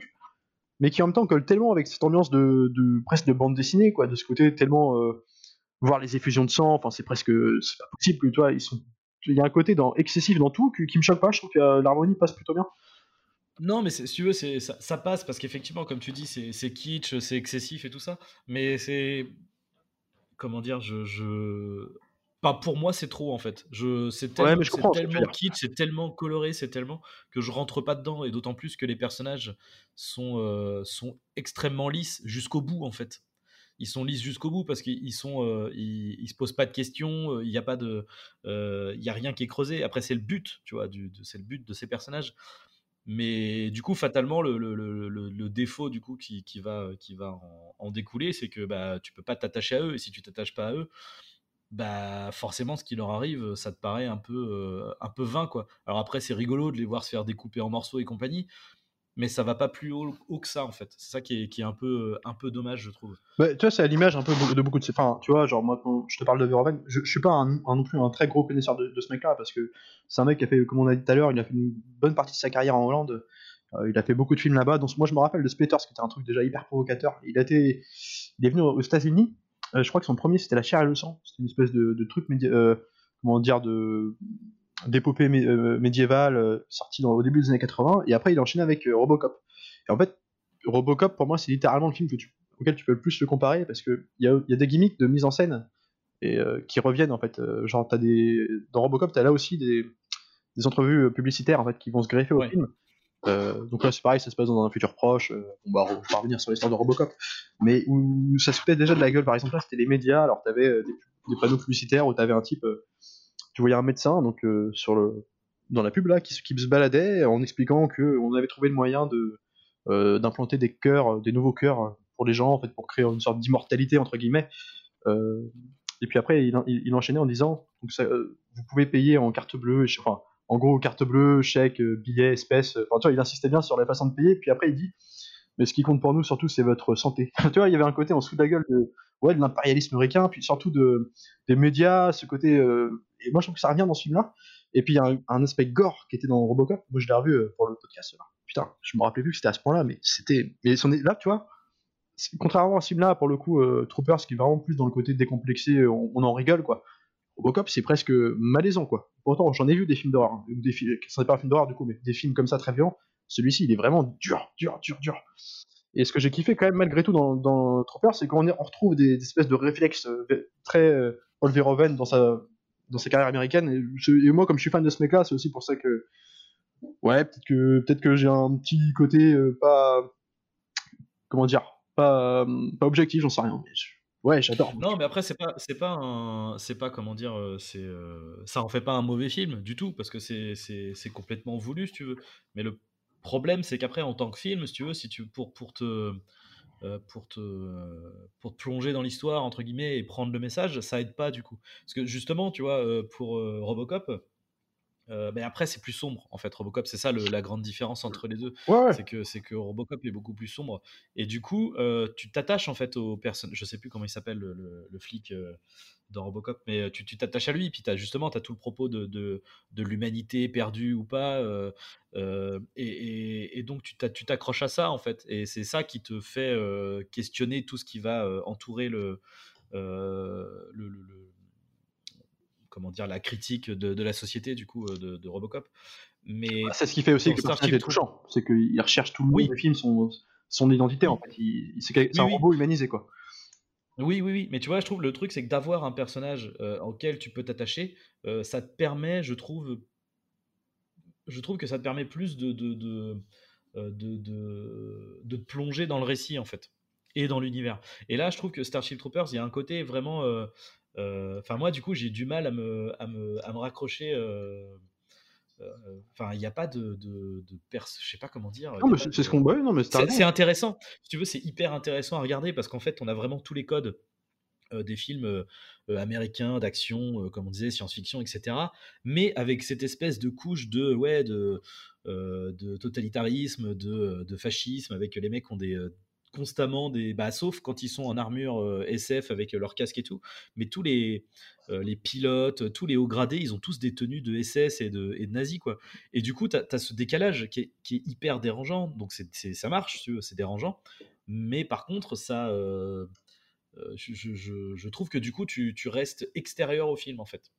mais qui en même temps colle tellement avec cette ambiance de, presque de bande dessinée, quoi, de ce côté tellement euh, voir les effusions de sang, enfin c'est presque c'est pas possible que toi ils il y a un côté excessif dans tout qui, qui me choque pas, je trouve que euh, l'harmonie passe plutôt bien. Non, mais si tu veux, ça, ça, passe parce qu'effectivement, comme tu dis, c'est kitsch, c'est excessif et tout ça. Mais c'est comment dire, je, je... Pas pour moi, c'est trop en fait. Je, c'est tellement, tellement kitsch, c'est tellement coloré, c'est tellement que je rentre pas dedans. Et d'autant plus que les personnages sont, euh, sont extrêmement lisses jusqu'au bout en fait. Ils sont lisses jusqu'au bout parce qu'ils sont, euh, ils, se posent pas de questions. Euh, il n'y a pas de, il y a rien qui est creusé. Après, c'est le but, tu vois, du, c'est le but de ces personnages. Mais du coup, fatalement, le, défaut du coup qui, va, qui va en, découler, c'est que bah, tu peux pas t'attacher à eux. Et si tu t'attaches pas à eux, bah forcément, ce qui leur arrive, ça te paraît un peu, euh, un peu vain. Alors après, c'est rigolo de les voir se faire découper en morceaux et compagnie, mais ça va pas plus haut, que ça en fait. C'est ça qui est, qui est, un, peu, un peu dommage, je trouve. Tu vois, c'est à l'image un peu de beaucoup de. Enfin, tu vois, genre moi, quand je te parle de Verhoeven, je, je suis pas un, non plus un très gros connaisseur de, ce mec-là parce que c'est un mec qui a fait, comme on a dit tout à l'heure, il a fait une bonne partie de sa carrière en Hollande. Euh, il a fait beaucoup de films là-bas. Donc moi, je me rappelle de Splitters, qui était un truc déjà hyper provocateur. Il a été, il est venu aux États-Unis. Euh, je crois que son premier c'était La chair et le sang. C'était une espèce de, truc, euh, comment dire, de d'épopée médiévale sortie au début des années 80. Et après, il a enchaîné avec Robocop. Et en fait, Robocop, pour moi, c'est littéralement le film que tu, auquel tu peux le plus le comparer parce qu'il y a, y a des gimmicks de mise en scène et, euh, qui reviennent en fait. Euh, genre, as des... dans Robocop, tu as là aussi des, des entrevues publicitaires en fait, qui vont se greffer au film. Euh, donc là, c'est pareil, ça se passe dans un futur proche. on va, revenir sur l'histoire de Robocop, mais où ça se foutait déjà de la gueule. Par exemple, là, c'était les médias. Alors, tu avais des, des, panneaux publicitaires où tu avais un type, tu voyais un médecin donc le dans la pub là qui, se baladait en expliquant que on avait trouvé le moyen de euh, d'implanter des cœurs, euh, des nouveaux cœurs pour les gens, en fait, pour créer une sorte d'immortalité entre guillemets. Euh, et puis après, il, il, enchaînait en disant, vous pouvez payer en carte bleue, en gros, carte bleue, chèque, billet, espèce. Enfin, il insistait bien sur la façon de payer. Puis après, il dit, mais ce qui compte pour nous surtout, c'est votre santé. tu vois, il y avait un côté en dessous de la gueule de, ouais, de l'impérialisme américain, puis surtout de, des médias, ce côté. et moi, je trouve que ça revient dans ce film-là. Et puis, il y a un, aspect gore qui était dans Robocop. Moi, je l'ai revu pour le podcast. Là putain, je me rappelais plus que c'était à ce point-là, mais c'était. Mais là, tu vois, contrairement à ce film-là, pour le coup, euh, Troopers, qui est vraiment plus dans le côté décomplexé, on, en rigole, quoi. Robocop, c'est presque malaisant, quoi. Pourtant, j'en ai vu des films d'horreur, hein, ce n'est pas un film d'horreur du coup, mais des films comme ça très violents. Celui-ci, il est vraiment dur, dur, dur, dur. Et ce que j'ai kiffé quand même malgré tout dans, dans Troopers, c'est qu'on on retrouve des, espèces de réflexes euh, très euh, Paul dans sa dans ses carrières américaines. Et, moi, comme je suis fan de ce mec-là, c'est aussi pour ça que ouais, peut-être que peut-être que j'ai un petit côté euh, pas comment dire, pas euh, pas objectif, j'en sais rien. Ouais, j'adore. Non, mais après c'est pas c'est pas un c'est pas comment dire, c'est ça en fait pas un mauvais film du tout parce que c'est c'est complètement voulu si tu veux. Mais le problème c'est qu'après en tant que film, si tu veux, si tu pour pour te pour te, pour te plonger dans l'histoire, entre guillemets, et prendre le message, ça aide pas du coup. Parce que justement, tu vois, pour Robocop, euh, mais après, c'est plus sombre en fait. Robocop, c'est ça la grande différence entre les deux. C'est que c'est que Robocop est beaucoup plus sombre. Et du coup, euh, tu t'attaches en fait aux personnes. Je sais plus comment il s'appelle le, le, flic euh, dans Robocop, mais tu t'attaches à lui. Puis as, justement, tu as tout le propos de, de, de l'humanité perdue ou pas. Et, et, donc, tu t'accroches à ça en fait. Et c'est ça qui te fait questionner tout ce qui va entourer le comment dire la critique de, la société du coup euh, de, Robocop. Mais bah, c'est ce qui fait aussi que le personnage est touchant, c'est qu'il recherche tout le monde oui. film son, son identité en fait. c'est un robot humanisé quoi. Oui, oui, oui. Mais tu vois, je trouve le truc, c'est que d'avoir un personnage euh, auquel tu peux t'attacher, euh, ça te permet, je trouve, je trouve que ça te permet plus de de, de, de, de, te plonger dans le récit, en fait, et dans l'univers. Et là, je trouve que Starship Troopers, il y a un côté vraiment euh, enfin, moi, du coup, j'ai du mal à me, à me, à me raccrocher. Euh, euh, enfin, il n'y a pas de, de, de je sais pas comment dire. Non, mais c'est ce qu'on voit. Non, mais c'est intéressant. Si tu veux, c'est hyper intéressant à regarder parce qu'en fait, on a vraiment tous les codes des films américains d'action, comme on disait, science-fiction, etc. Mais avec cette espèce de couche de ouais de, de totalitarisme, de, de, fascisme, avec les mecs qui ont des constamment des. Bah, sauf quand ils sont en armure SF avec leur casque et tout. Mais tous les, les pilotes, tous les hauts gradés, ils ont tous des tenues de SS et de, et de nazis, quoi. Et du coup, tu as, ce décalage qui est, qui est hyper dérangeant. Donc, c'est ça marche, c'est dérangeant. Mais par contre, ça. Je, je, je, trouve que du coup, tu, tu restes extérieur au film, en fait.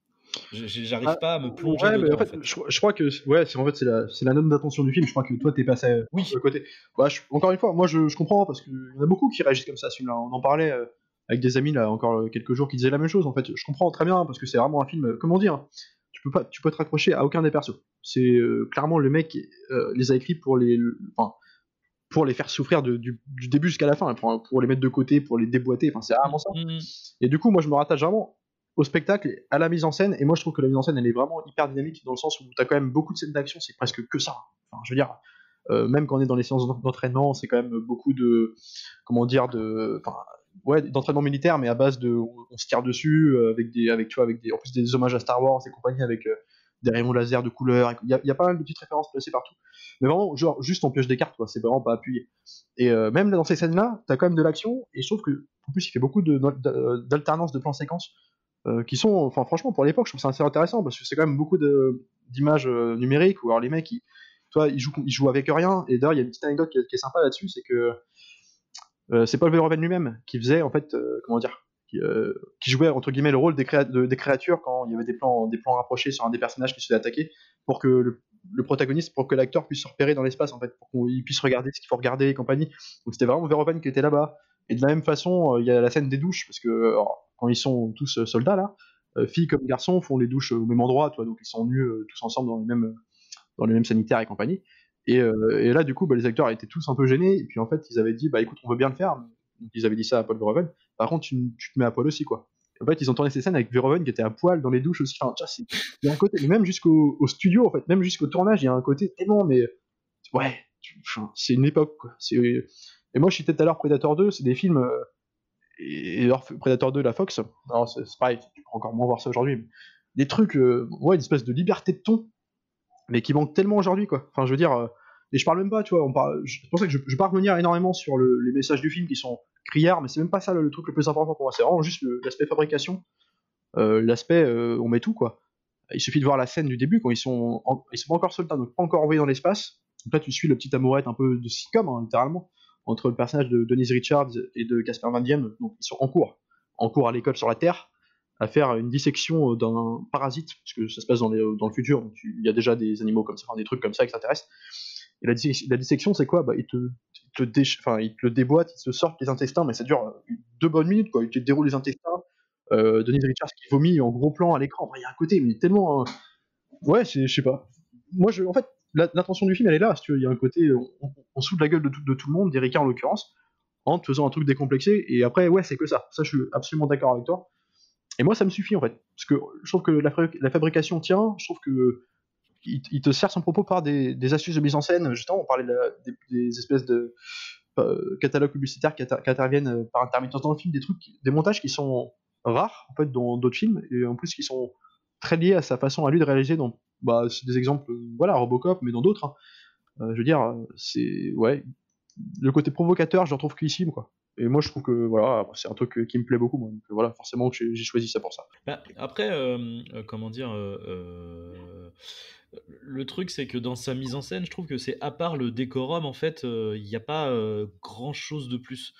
J'arrive ah, pas à me plonger. Ouais, mais en fait, Je, crois que ouais, c'est en fait c'est la, la note d'attention du film. Je crois que toi t'es passé oui. de côté. Bah, encore une fois, moi je, comprends parce qu'il y en a beaucoup qui réagissent comme ça. Film-là, on en parlait euh, avec des amis là encore quelques jours qui disaient la même chose. En fait, je comprends très bien parce que c'est vraiment un film. Euh, comment dire Tu peux pas, tu peux te raccrocher à aucun des persos. C'est euh, clairement le mec les a écrits pour les, enfin, pour les faire souffrir du, du, début jusqu'à la fin, pour, pour, les mettre de côté, pour les déboîter. Enfin, c'est vraiment ça. Mmh, mmh. Et du coup, moi je me rattache vraiment au spectacle, à la mise en scène. Et moi, je trouve que la mise en scène, elle est vraiment hyper dynamique dans le sens où tu as quand même beaucoup de scènes d'action, c'est presque que ça. Enfin, je veux dire, euh, même quand on est dans les séances d'entraînement, c'est quand même beaucoup de, comment dire, de, ouais, d'entraînement militaire, mais à base de, on, se tire dessus euh, avec des, avec tu vois, avec des, en plus des hommages à Star Wars et compagnie avec euh, des rayons laser de couleur. Il y, a, pas mal de petites références placées partout. Mais vraiment, genre, juste on pioche des cartes, quoi. C'est vraiment pas appuyé. Et même dans ces scènes-là, t'as quand même de l'action, et je trouve que, en plus, il fait beaucoup d'alternance de, de plans séquences euh, qui sont, enfin franchement pour l'époque, je trouve ça assez intéressant parce que c'est quand même beaucoup d'images euh, numériques où alors les mecs, ils, toi, ils jouent, ils jouent avec rien. Et d'ailleurs, il y a une petite anecdote qui est, sympa là-dessus, c'est que euh, c'est Paul Verhoeven lui-même qui faisait en fait, comment dire, qui, jouait entre guillemets le rôle des, des, créatures quand il y avait des plans, des plans rapprochés sur un des personnages qui se faisait attaquer pour que le, protagoniste, pour que l'acteur puisse se repérer dans l'espace en fait, pour qu'il puisse regarder ce qu'il faut regarder et compagnie. Donc c'était vraiment Verhoeven qui était là-bas. Et de la même façon, il y a la scène des douches parce que quand ils sont tous euh, soldats là, euh, filles comme garçons font les douches au même endroit, toi, donc ils sont nus euh, tous ensemble dans les mêmes dans sanitaires et compagnie. Et, là, du coup, bah, les acteurs étaient tous un peu gênés. Et puis en fait, ils avaient dit, bah écoute, on veut bien le faire. ils avaient dit ça à Paul Verhoeven. Par contre, tu, te mets à poil aussi, quoi. En fait, ils ont tourné ces scènes avec Verhoeven qui était à poil dans les douches aussi. Enfin, il y a un côté, même jusqu'au studio, en fait, même jusqu'au tournage, il y a un côté tellement, mais ouais, c'est une époque, quoi. Et moi, je citais tout à l'heure Predator 2, c'est des films et, alors Predator 2 la Fox alors c'est pareil tu peux encore moins voir ça aujourd'hui des trucs euh, ouais une espèce de liberté de ton mais qui manque tellement aujourd'hui quoi. Enfin je veux dire euh, et je parle même pas tu vois on parle c'est pour ça que je, je pas revenir énormément sur les messages du film qui sont criards mais c'est même pas ça le, truc le plus important pour moi c'est vraiment juste l'aspect fabrication euh, l'aspect on met tout quoi. Il suffit de voir la scène du début quand ils sont ils sont pas encore soldats donc pas encore envoyés dans l'espace. Donc là tu suis le petit amourette un peu de sitcom hein, littéralement entre le personnage de Denise Richards et de Casper Van Diem, donc ils sont en cours, en cours à l'école sur la Terre, à faire une dissection euh, d'un parasite, puisque ça se passe dans, dans le futur, donc il y a déjà des animaux comme ça, des trucs comme ça qui s'intéressent. Et la, dissection, c'est quoi? Bah, ils, te, enfin, ils te déboîtent, ils te sortent les intestins, mais ça dure euh, deux bonnes minutes, quoi. Ils te déroulent les intestins. Euh, Denise Richards qui vomit en gros plan à l'écran. Il y a un côté, mais tellement. Ouais, je sais pas. Moi, je, en fait, l'intention du film, elle est là. il y a un côté, on, on de la gueule de tout, le monde, d'Erika en l'occurrence, en te faisant un truc décomplexé. Et après, ouais, c'est que ça. Ça, je suis absolument d'accord avec toi. Et moi, ça me suffit en fait. Parce que je trouve que la, fabrication tient. Je trouve que il, te sert son propos par des, astuces de mise en scène. Justement, on parlait des, espèces de euh, catalogues publicitaires qui, interviennent euh, par intermittence dans le film, des trucs, des montages qui sont rares en fait dans d'autres films et en plus qui sont très liés à sa façon à lui de réaliser. Donc, bah, c'est des exemples, voilà, Robocop, mais dans d'autres. Hein. Euh, je veux dire, c'est ouais, le côté provocateur, je le retrouve qu'ici, quoi. Et moi, je trouve que voilà, c'est un truc qui me plaît beaucoup. Donc voilà, forcément, j'ai choisi ça pour ça. Bah, après, euh, euh, comment dire, le truc, c'est que dans sa mise en scène, je trouve que c'est à part le décorum, en fait, il n'y a pas grand chose de plus.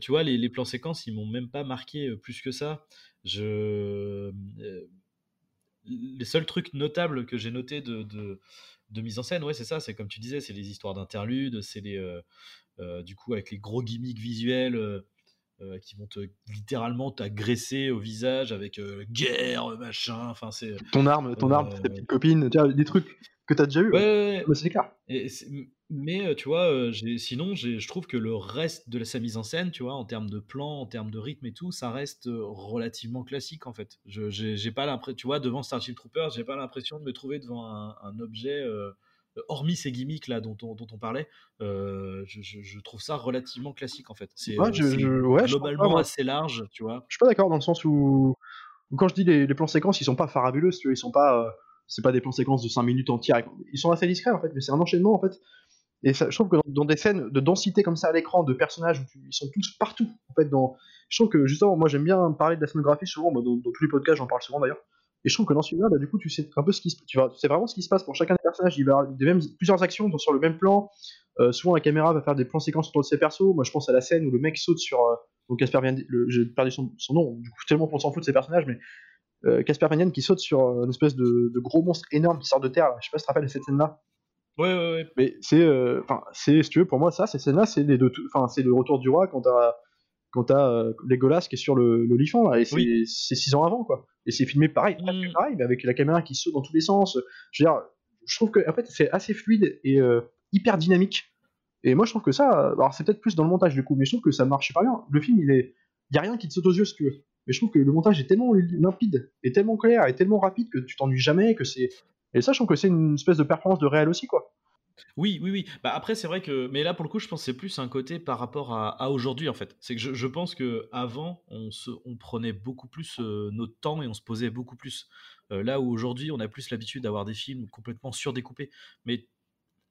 tu vois, les, plans séquences, ils m'ont même pas marqué plus que ça. Je les seuls trucs notables que j'ai notés de, de mise en scène, ouais, c'est ça, c'est comme tu disais, c'est les histoires d'interludes, c'est les, euh, euh, du coup, avec les gros gimmicks visuels euh, qui vont te littéralement t'agresser au visage avec guerre, machin, enfin c'est. Ton arme, ton arme, ta petite copine, des trucs que tu as déjà eu. Ouais, ouais, c'est clair. Mais tu vois, sinon, je trouve que le reste de sa mise en scène, tu vois, en termes de plan, en termes de rythme et tout, ça reste relativement classique en fait. Je j'ai pas l'impression, tu vois, devant Starship Troopers, j'ai pas l'impression de me trouver devant un, objet. hormis ces gimmicks là dont on, dont on parlait, je, je, trouve ça relativement classique en fait. C'est globalement assez large, tu vois. Je suis pas d'accord dans le sens où, quand je dis les, les, plans séquences, ils sont pas farabuleux, tu vois, ils sont pas c'est pas des plans séquences de 5 minutes entières. Ils sont assez discrets en fait, mais c'est un enchaînement en fait. Et je trouve que dans, des scènes de densité comme ça à l'écran, de personnages où ils sont tous partout, en fait, dans, je trouve que justement, moi j'aime bien parler de la scénographie souvent, dans, dans, tous les podcasts j'en parle souvent d'ailleurs. Et je trouve que dans celui-là, bah, du coup, tu sais un peu ce qui se, tu, vois, tu vraiment ce qui se passe pour chacun des personnages. Il va y avoir plusieurs actions sur le même plan. Euh, souvent, la caméra va faire des plans séquences autour de ses persos. Moi, je pense à la scène où le mec saute sur. Euh, donc, Casper j'ai perdu son, nom, du coup, tellement qu'on s'en fout de ses personnages, mais euh, Casper Van qui saute sur une espèce de, gros monstre énorme qui sort de terre. Je sais pas si tu te rappelles de cette scène-là. Ouais, ouais, ouais. Mais c'est, enfin, c'est, si tu veux, pour moi, ça, cette scène-là, c'est les deux, enfin, c'est le retour du roi quand t'as quand t'as euh, Legolas qui est sur le là et c'est six ans avant quoi. Et c'est filmé pareil mm. pareil mais avec la caméra qui saute dans tous les sens. Je veux dire je trouve que en fait c'est assez fluide et euh, hyper dynamique. Et moi je trouve que ça alors c'est peut-être plus dans le montage du coup mais je trouve que ça marche pas bien. Le film il est y a rien qui te saute aux yeux ce que mais je trouve que le montage est tellement limpide et tellement clair et tellement rapide que tu t'ennuies jamais que c'est et trouve que c'est une espèce de performance de réel aussi quoi oui, oui, oui. Bah après, c'est vrai que, mais là pour le coup, je pense que c'est plus un côté par rapport à, aujourd'hui en fait. C'est que je, pense que avant, on se, on prenait beaucoup plus euh, notre temps et on se posait beaucoup plus. Euh, là où aujourd'hui, on a plus l'habitude d'avoir des films complètement surdécoupés. Mais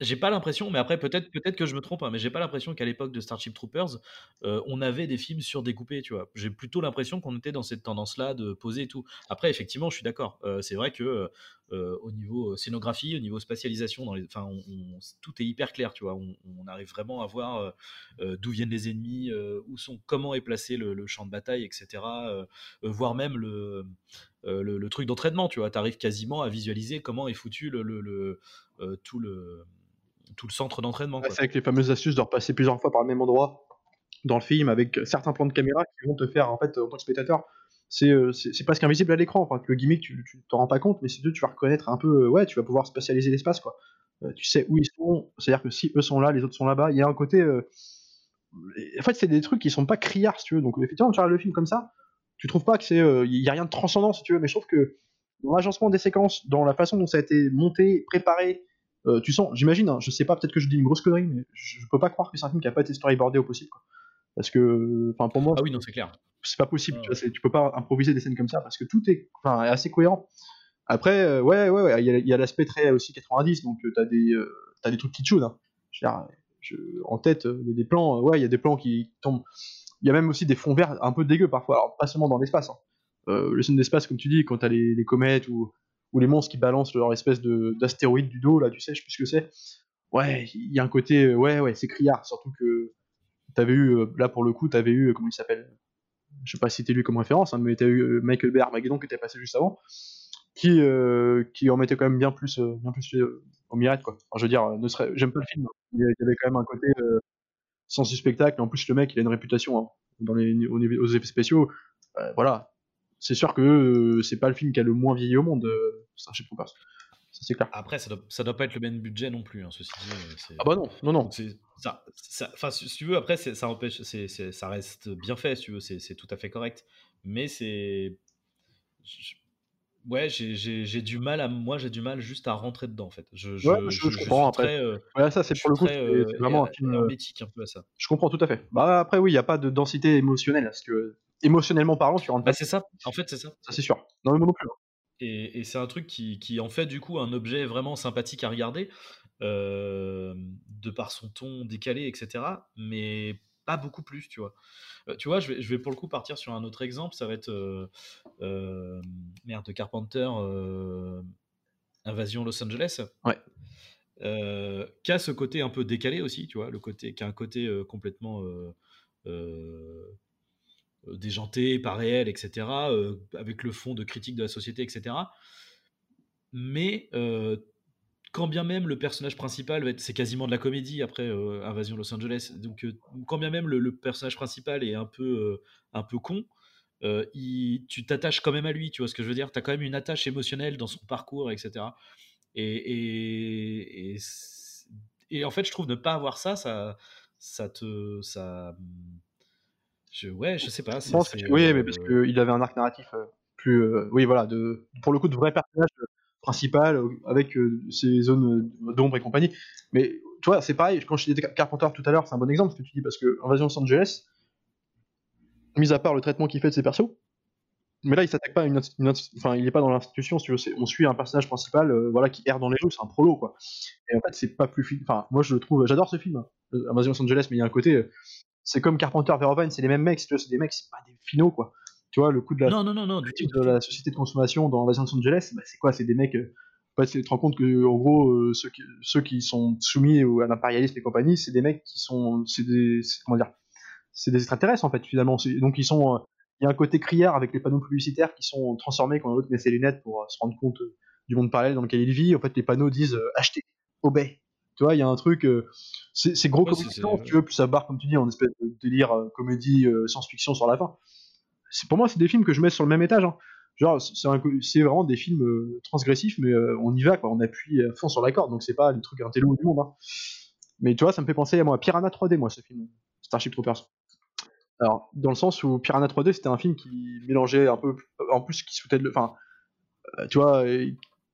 j'ai pas l'impression, mais après peut-être peut-être que je me trompe, hein, mais j'ai pas l'impression qu'à l'époque de Starship Troopers, euh, on avait des films surdécoupés, tu vois. J'ai plutôt l'impression qu'on était dans cette tendance-là de poser et tout. Après, effectivement, je suis d'accord. C'est vrai que au niveau scénographie, au niveau spatialisation, dans les, enfin, tout est hyper clair, tu vois. On, arrive vraiment à voir d'où viennent les ennemis, où sont, comment est placé le, champ de bataille, etc. voire même le le, truc d'entraînement, tu vois. Tu arrives quasiment à visualiser comment est foutu le, le tout le tout le centre d'entraînement. c'est avec les fameuses astuces de repasser plusieurs fois par le même endroit dans le film, avec certains plans de caméra qui vont te faire, en fait, en tant que spectateur, c'est euh, presque invisible à l'écran. Enfin, le gimmick, tu t'en rends pas compte, mais c'est tu vas reconnaître un peu, euh, ouais, tu vas pouvoir spatialiser l'espace, quoi. Euh, tu sais où ils sont, c'est-à-dire que si eux sont là, les autres sont là-bas. Il y a un côté. En fait, c'est des trucs qui sont pas criards, si tu veux. Donc, effectivement, tu regardes le film comme ça, tu trouves pas que c'est. Il y a rien de transcendant, si tu veux, mais je trouve que dans l'agencement des séquences, dans la façon dont ça a été monté, préparé, tu sens, j'imagine, hein, je sais pas, peut-être que je dis une grosse connerie, mais je, peux pas croire que c'est un film qui a pas été storyboardé au possible. Quoi. Parce que, enfin, pour moi. Ah oui, non, c'est clair. C'est pas possible, tu, vois, tu, peux pas improviser des scènes comme ça parce que tout est, enfin, assez cohérent. Après, euh, ouais, ouais, ouais, il y a, l'aspect très aussi 90, donc euh, t'as des, as des trucs qui te hein. Je en tête, il y a des plans, ouais, il y a des plans qui tombent. Il y a même aussi des fonds verts un peu dégueux parfois, alors pas seulement dans l'espace. Hein. le scène d'espace, comme tu dis, quand t'as les, les comètes ou ou les monstres qui balancent leur espèce d'astéroïde du dos, là, tu sais, je sais plus ce que c'est. Ouais, il y a un côté, euh, ouais, ouais, c'est criard, surtout que t'avais eu, euh, là pour le coup, t'avais eu, comment il s'appelle Je sais pas si t'es lui comme référence, hein, mais t'as eu euh, Michael Bay Armageddon qui était passé juste avant, qui, qui en mettait quand même bien plus, bien plus au mirette, quoi. je veux dire, ne serait, j'aime pas le film, hein. il y avait quand même un côté sens du spectacle, en plus le mec, il a une réputation hein, dans les, aux effets spéciaux, voilà, c'est sûr que euh, c'est pas le film qui a le moins vieilli au monde, euh, Starship Troopers. Ça, c'est clair. Après, ça doit, ça doit pas être le même budget non plus, hein, ceci dit. Euh, ah bah non, non, non. Enfin, si tu veux, après, ça empêche, ça reste bien fait, si tu veux, c'est tout à fait correct. Mais c'est. Ouais, j'ai du mal à moi, j'ai du mal juste à rentrer dedans en fait. Je, je, ouais, je, je, comprends après. ouais, ça c'est pour le coup, c'est vraiment un film hermétique un peu à ça. Je comprends tout à fait. Bah après oui, il y a pas de densité émotionnelle parce que émotionnellement parlant, tu rentres bah, c'est ça. En fait, c'est ça. Ça c'est sûr. Non mais non plus. Hein. Et, et c'est un truc qui, qui, en fait du coup un objet vraiment sympathique à regarder euh, de par son ton décalé, etc. Mais pas beaucoup plus, tu vois. Euh, tu vois, je vais, je vais, pour le coup partir sur un autre exemple. Ça va être euh, merde de Carpenter, Invasion Los Angeles. Ouais. qui a ce côté un peu décalé aussi, tu vois, le côté qui a un côté complètement déjanté, pas réel, etc., avec le fond de critique de la société, etc. Mais quand bien même le personnage principal, c'est quasiment de la comédie après Invasion Los Angeles, donc quand bien même le, personnage principal est un peu, un peu con, tu t'attaches quand même à lui, tu vois ce que je veux dire? Tu as quand même une attache émotionnelle dans son parcours, etc. Et, et, et, en fait, je trouve ne pas avoir ça, ça, ça te. Ça, je, ouais, je sais pas. oui, mais parce qu'il avait un arc narratif plus. oui, voilà, de, pour le coup, de vrai personnage principal avec ses zones d'ombre et compagnie. Mais tu vois, c'est pareil, quand je disais Carpenter tout à l'heure, c'est un bon exemple ce que tu dis, parce que Invasion Los Angeles, mis à part le traitement qu'il fait de ses persos, mais là, il s'attaque pas à une, enfin, il est pas dans l'institution, si tu veux. On suit un personnage principal, euh, voilà, qui erre dans les rues, c'est un prolo, quoi. Et en fait, c'est pas plus, enfin, moi, je le trouve, j'adore ce film, hein, Amazon Los Angeles, mais il y a un côté, euh, c'est comme Carpenter, Verhoeven, c'est les mêmes mecs, c'est des mecs, c'est pas des finaux, quoi. Tu vois, le coup de la, non, non, non, du de la société de consommation dans Amazon Los Angeles, bah, c'est quoi? C'est des mecs, euh, tu te rends compte que, en gros, ceux, qui, ceux qui sont soumis à l'impérialisme et compagnie, c'est des mecs qui sont, c'est des, comment dire, c'est des extraterrestres, en fait, finalement. Donc, ils sont, il y a un côté criard avec les panneaux publicitaires qui sont transformés quand l'autre met ses lunettes pour euh, se rendre compte euh, du monde parallèle dans lequel il vit. En fait, les panneaux disent euh, acheter, obey. Tu vois, il y a un truc, c'est gros comme ça, tu veux, plus ça barre, comme tu dis, en espèce de délire comédie science-fiction sur la fin. Pour moi, c'est des films que je mets sur le même étage. Hein. Genre, c'est vraiment des films transgressifs, mais on y va, quoi. On appuie à fond sur la corde, donc c'est pas les trucs intello du monde. Hein. Mais tu vois, ça me fait penser à moi, Piranha 3D, moi, ce film, Starship Troopers. Alors, dans le sens où Piranha 3D, c'était un film qui mélangeait un peu, en plus, qui sautait de, enfin, euh, tu vois,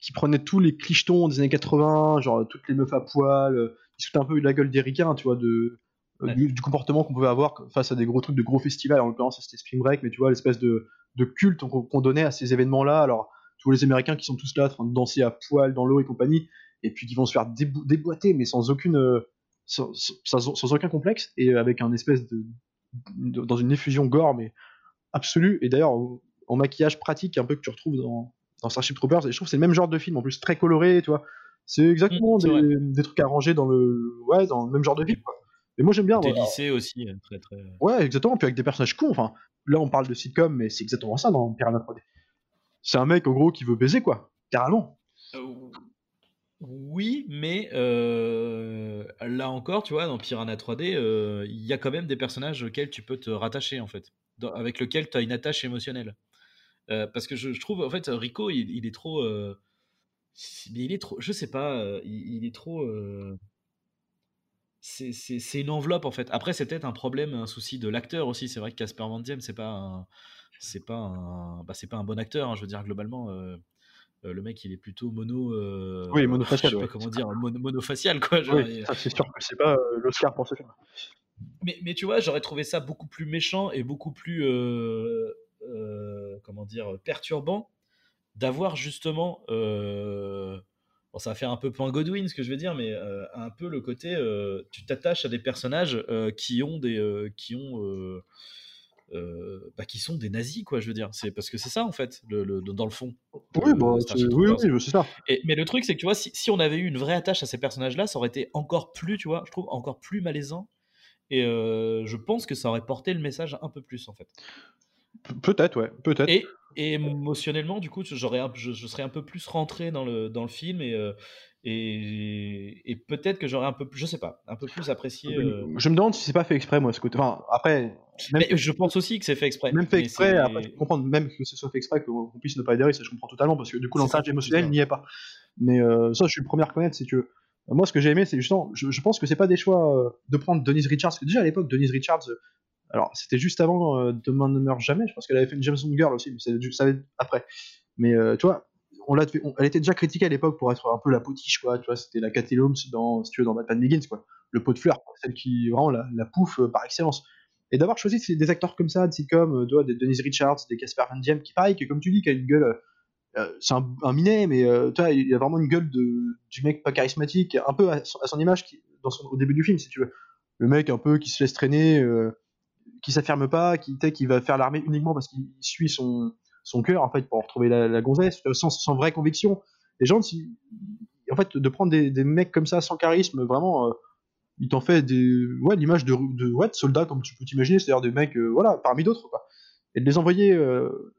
qui prenait tous les clichetons des années 80, genre toutes les meufs à poil, euh, qui sautait un peu de la gueule des ricains, tu vois, de, euh, du, comportement qu'on pouvait avoir face à des gros trucs de gros festivals, en l'occurrence c'était Spring Break, mais tu vois, l'espèce de, de culte qu'on donnait à ces événements-là. Alors, tous les Américains qui sont tous là, en train de danser à poil dans l'eau et compagnie, et puis qui vont se faire déboîter, mais sans aucune, sans, sans, aucun complexe, et avec un espèce de dans une effusion gore, mais absolue. Et d'ailleurs, en maquillage pratique, un peu que tu retrouves dans, dans Starship Troopers. Et je trouve que c'est le même genre de film, en plus très coloré, tu vois. C'est exactement mm, des, trucs arrangés dans le, ouais, dans le même genre de film. Quoi. Et moi j'aime bien. Des lycées aussi, euh, très très. Ouais, exactement. Puis avec des personnages cons. Enfin, là on parle de sitcom, mais c'est exactement ça dans Piranha 3D. C'est un mec en gros qui veut baiser quoi, carrément. Euh, oui, mais euh, là encore, tu vois, dans Piranha 3D, euh, il y a quand même des personnages auxquels tu peux te rattacher, en fait, avec lesquels tu as une attache émotionnelle. Euh, parce que je, trouve, en fait, Rico, il, est trop. il est trop. Je sais pas, il, est trop. c'est une enveloppe, en fait. Après, c'est peut-être un problème, un souci de l'acteur aussi. C'est vrai que Casper Van Diem, c'est pas un. C'est pas un, bah, c'est pas un bon acteur, hein, je veux dire, globalement. Euh, le mec il est plutôt mono euh, oui monofacial je sais pas comment dire monofacial quoi oui, c'est sûr que c'est pas euh, l'Oscar pour ce film mais, mais tu vois j'aurais trouvé ça beaucoup plus méchant et beaucoup plus comment dire perturbant d'avoir justement bon ça va faire un peu point Godwin ce que je veux dire mais un peu le côté tu t'attaches à des personnages qui ont des qui ont euh, bah, qui sont des nazis, quoi, je veux dire. C'est parce que c'est ça, en fait, le, dans le fond. Oui, bah, oui, oui c'est ça. Et, mais le truc, c'est que tu vois, si, si, on avait eu une vraie attache à ces personnages-là, ça aurait été encore plus, tu vois, je trouve, encore plus malaisant. Et euh, je pense que ça aurait porté le message un peu plus, en fait. Peut-être, ouais, peut-être. Et, et, émotionnellement, du coup, j'aurais, je, je, serais un peu plus rentré dans le, dans le film et, euh, et, peut-être que j'aurais un peu plus, je sais pas, un peu plus apprécié. Euh, je me demande si c'est pas fait exprès, moi, ce côté. Enfin, après. Même... je pense aussi que c'est fait exprès. Même fait exprès, après, je comprends même que ce soit fait exprès, qu'on puisse ne pas adhérer, ça je comprends totalement, parce que du coup, l'ancrage émotionnel n'y est pas. Mais euh, ça, je suis le premier à reconnaître, c'est que. Moi, ce que j'ai aimé, c'est justement, je, je, pense que c'est pas des choix euh, de prendre Denise Richards, déjà à l'époque, Denise Richards, alors c'était juste avant Demain ne meurt jamais, je pense qu'elle avait fait une James Bond Girl aussi, mais ça après. Mais tu vois, on l'a elle était déjà critiquée à l'époque pour être un peu la potiche, quoi. Tu vois, c'était la Cathy dans, si tu veux, dans Batman Begins, quoi. Le pot de fleurs, celle qui vraiment la, pouffe euh, par excellence. Et d'avoir choisi des acteurs comme ça, de sitcom, euh, des Denise Richards, des Casper Van Diem, qui pareil, que comme tu dis, qui a une gueule, euh, c'est un, minet, mais tu vois, il a vraiment une gueule de, du mec pas charismatique, un peu à son, image qui, au début du film, si tu veux. Le mec un peu qui se laisse traîner, qui s'affirme pas, qui, qui va faire l'armée uniquement parce qu'il suit son, son cœur en fait pour retrouver la, la gonzesse sans, sans, vraie conviction. Les gens, si, en fait, de prendre des, des, mecs comme ça sans charisme, vraiment, euh, il t'en fait des, ouais, l'image de, de, ouais, de soldats comme tu peux t'imaginer, c'est-à-dire des mecs, euh, voilà, parmi d'autres, quoi. Et de les envoyer euh,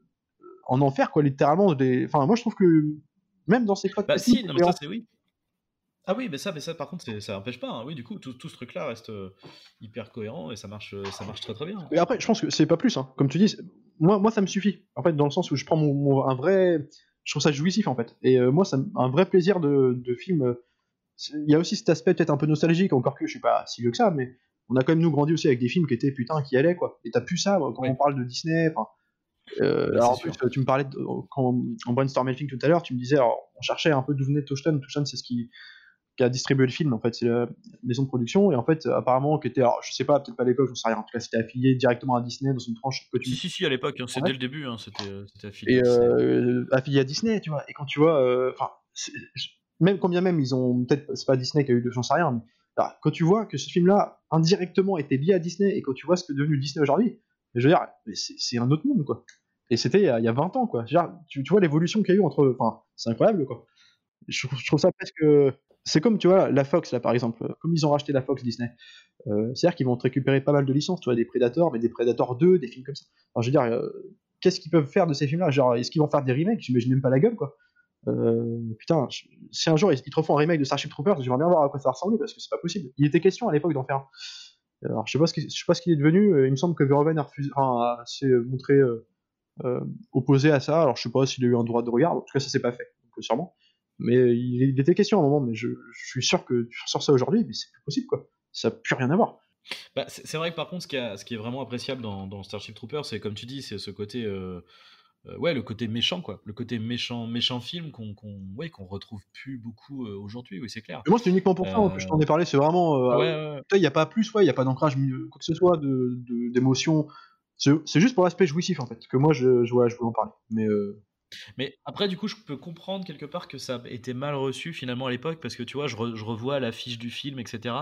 en enfer, quoi, littéralement. Des... Enfin, moi, je trouve que même dans ces cas bah, si, non, mais ça, c'est oui. Ah oui, mais ça, mais ça par contre, ça n'empêche pas. Hein. Oui, du coup, tout, tout ce truc-là reste hyper cohérent et ça marche, ça marche très très bien. Et après, je pense que c'est pas plus. Hein. Comme tu dis, moi, moi, ça me suffit. En fait, dans le sens où je prends mon, un vrai, je trouve ça jouissif en fait. Et euh, moi, ça un vrai plaisir de, de film. Euh, il y a aussi cet aspect peut-être un peu nostalgique, encore que je suis pas si vieux que ça, mais on a quand même nous grandi aussi avec des films qui étaient putain qui allaient quoi. Et t'as plus ça quand on parle de Disney. Euh, alors en plus, tu me parlais de, quand le film tout à l'heure, tu me disais, alors, on cherchait un peu d'où venait Touchstone. Touchstone, c'est ce qui qui a distribué le film, en fait, c'est la maison de production, et en fait, apparemment, qui était, alors, je sais pas, peut-être pas à l'époque, j'en sais rien, en tout cas, c'était affilié directement à Disney dans une tranche tu Si, si, si, à l'époque, hein, c'est Ouais. dès le début, hein, c'était euh, c'était affilié. et à Disney. euh, affilié à Disney, tu vois. Et quand tu vois, euh, enfin, je- même combien même ils ont peut-être, c'est pas Disney qui a eu de, j'en sais rien, mais alors, quand tu vois que ce film-là indirectement était lié à Disney et quand tu vois ce que est devenu Disney aujourd'hui, je veux dire, c'est un autre monde quoi. Et c'était il, y a- il y a 20 ans quoi. Dire, tu, tu vois l'évolution qu'il y a eu entre, enfin, c'est incroyable quoi. Je trouve ça presque, c'est comme tu vois la Fox là par exemple, comme ils ont racheté la Fox Disney. Euh, C'est-à-dire qu'ils vont te récupérer pas mal de licences, tu vois, des Predators, mais des Predators 2, des films comme ça. Alors je veux dire, euh, qu'est-ce qu'ils peuvent faire de ces films-là? Genre, est-ce qu'ils vont faire des remakes? J'imagine même pas la gueule, quoi. Euh, putain, si un jour ils, ils te refont un remake de Starship Troopers, j'aimerais bien voir à quoi ça va ressembler parce que c'est pas possible. Il était question à l'époque d'en faire un. Alors je sais pas ce qu'il est devenu. Il me semble que Verhoeven enfin, s'est montré opposé à ça. Alors je sais pas s'il a eu un droit de regard. En tout cas, ça s'est pas fait, donc, sûrement. Mais il, il était question à un moment. Mais je, je suis sûr que tu ressors ça aujourd'hui, mais c'est plus possible, quoi. Ça n'a plus rien à voir. Bah, c'est c'est vrai que par contre, ce qui, a- ce qui est vraiment appréciable dans, dans Starship Troopers, c'est comme tu dis, c'est ce côté, euh, euh, ouais, le côté méchant, quoi, le côté méchant, méchant film qu'on, qu'on, ouais, qu'on retrouve plus beaucoup euh, aujourd'hui. Oui, c'est clair. Mais moi, c'était uniquement pour ça que je t'en ai parlé. C'est vraiment. euh, Ouais, ouais, ouais. il n'y a pas plus, ouais, il n'y a pas d'ancrage, quoi que ce soit, de, de- d'émotion. C'est, c'est juste pour l'aspect jouissif, en fait, que moi, je, je, je voulais en parler. Mais Mais après, du coup, je peux comprendre quelque part que ça a été mal reçu finalement à l'époque, parce que tu vois, je, re- je revois l'affiche du film, etc.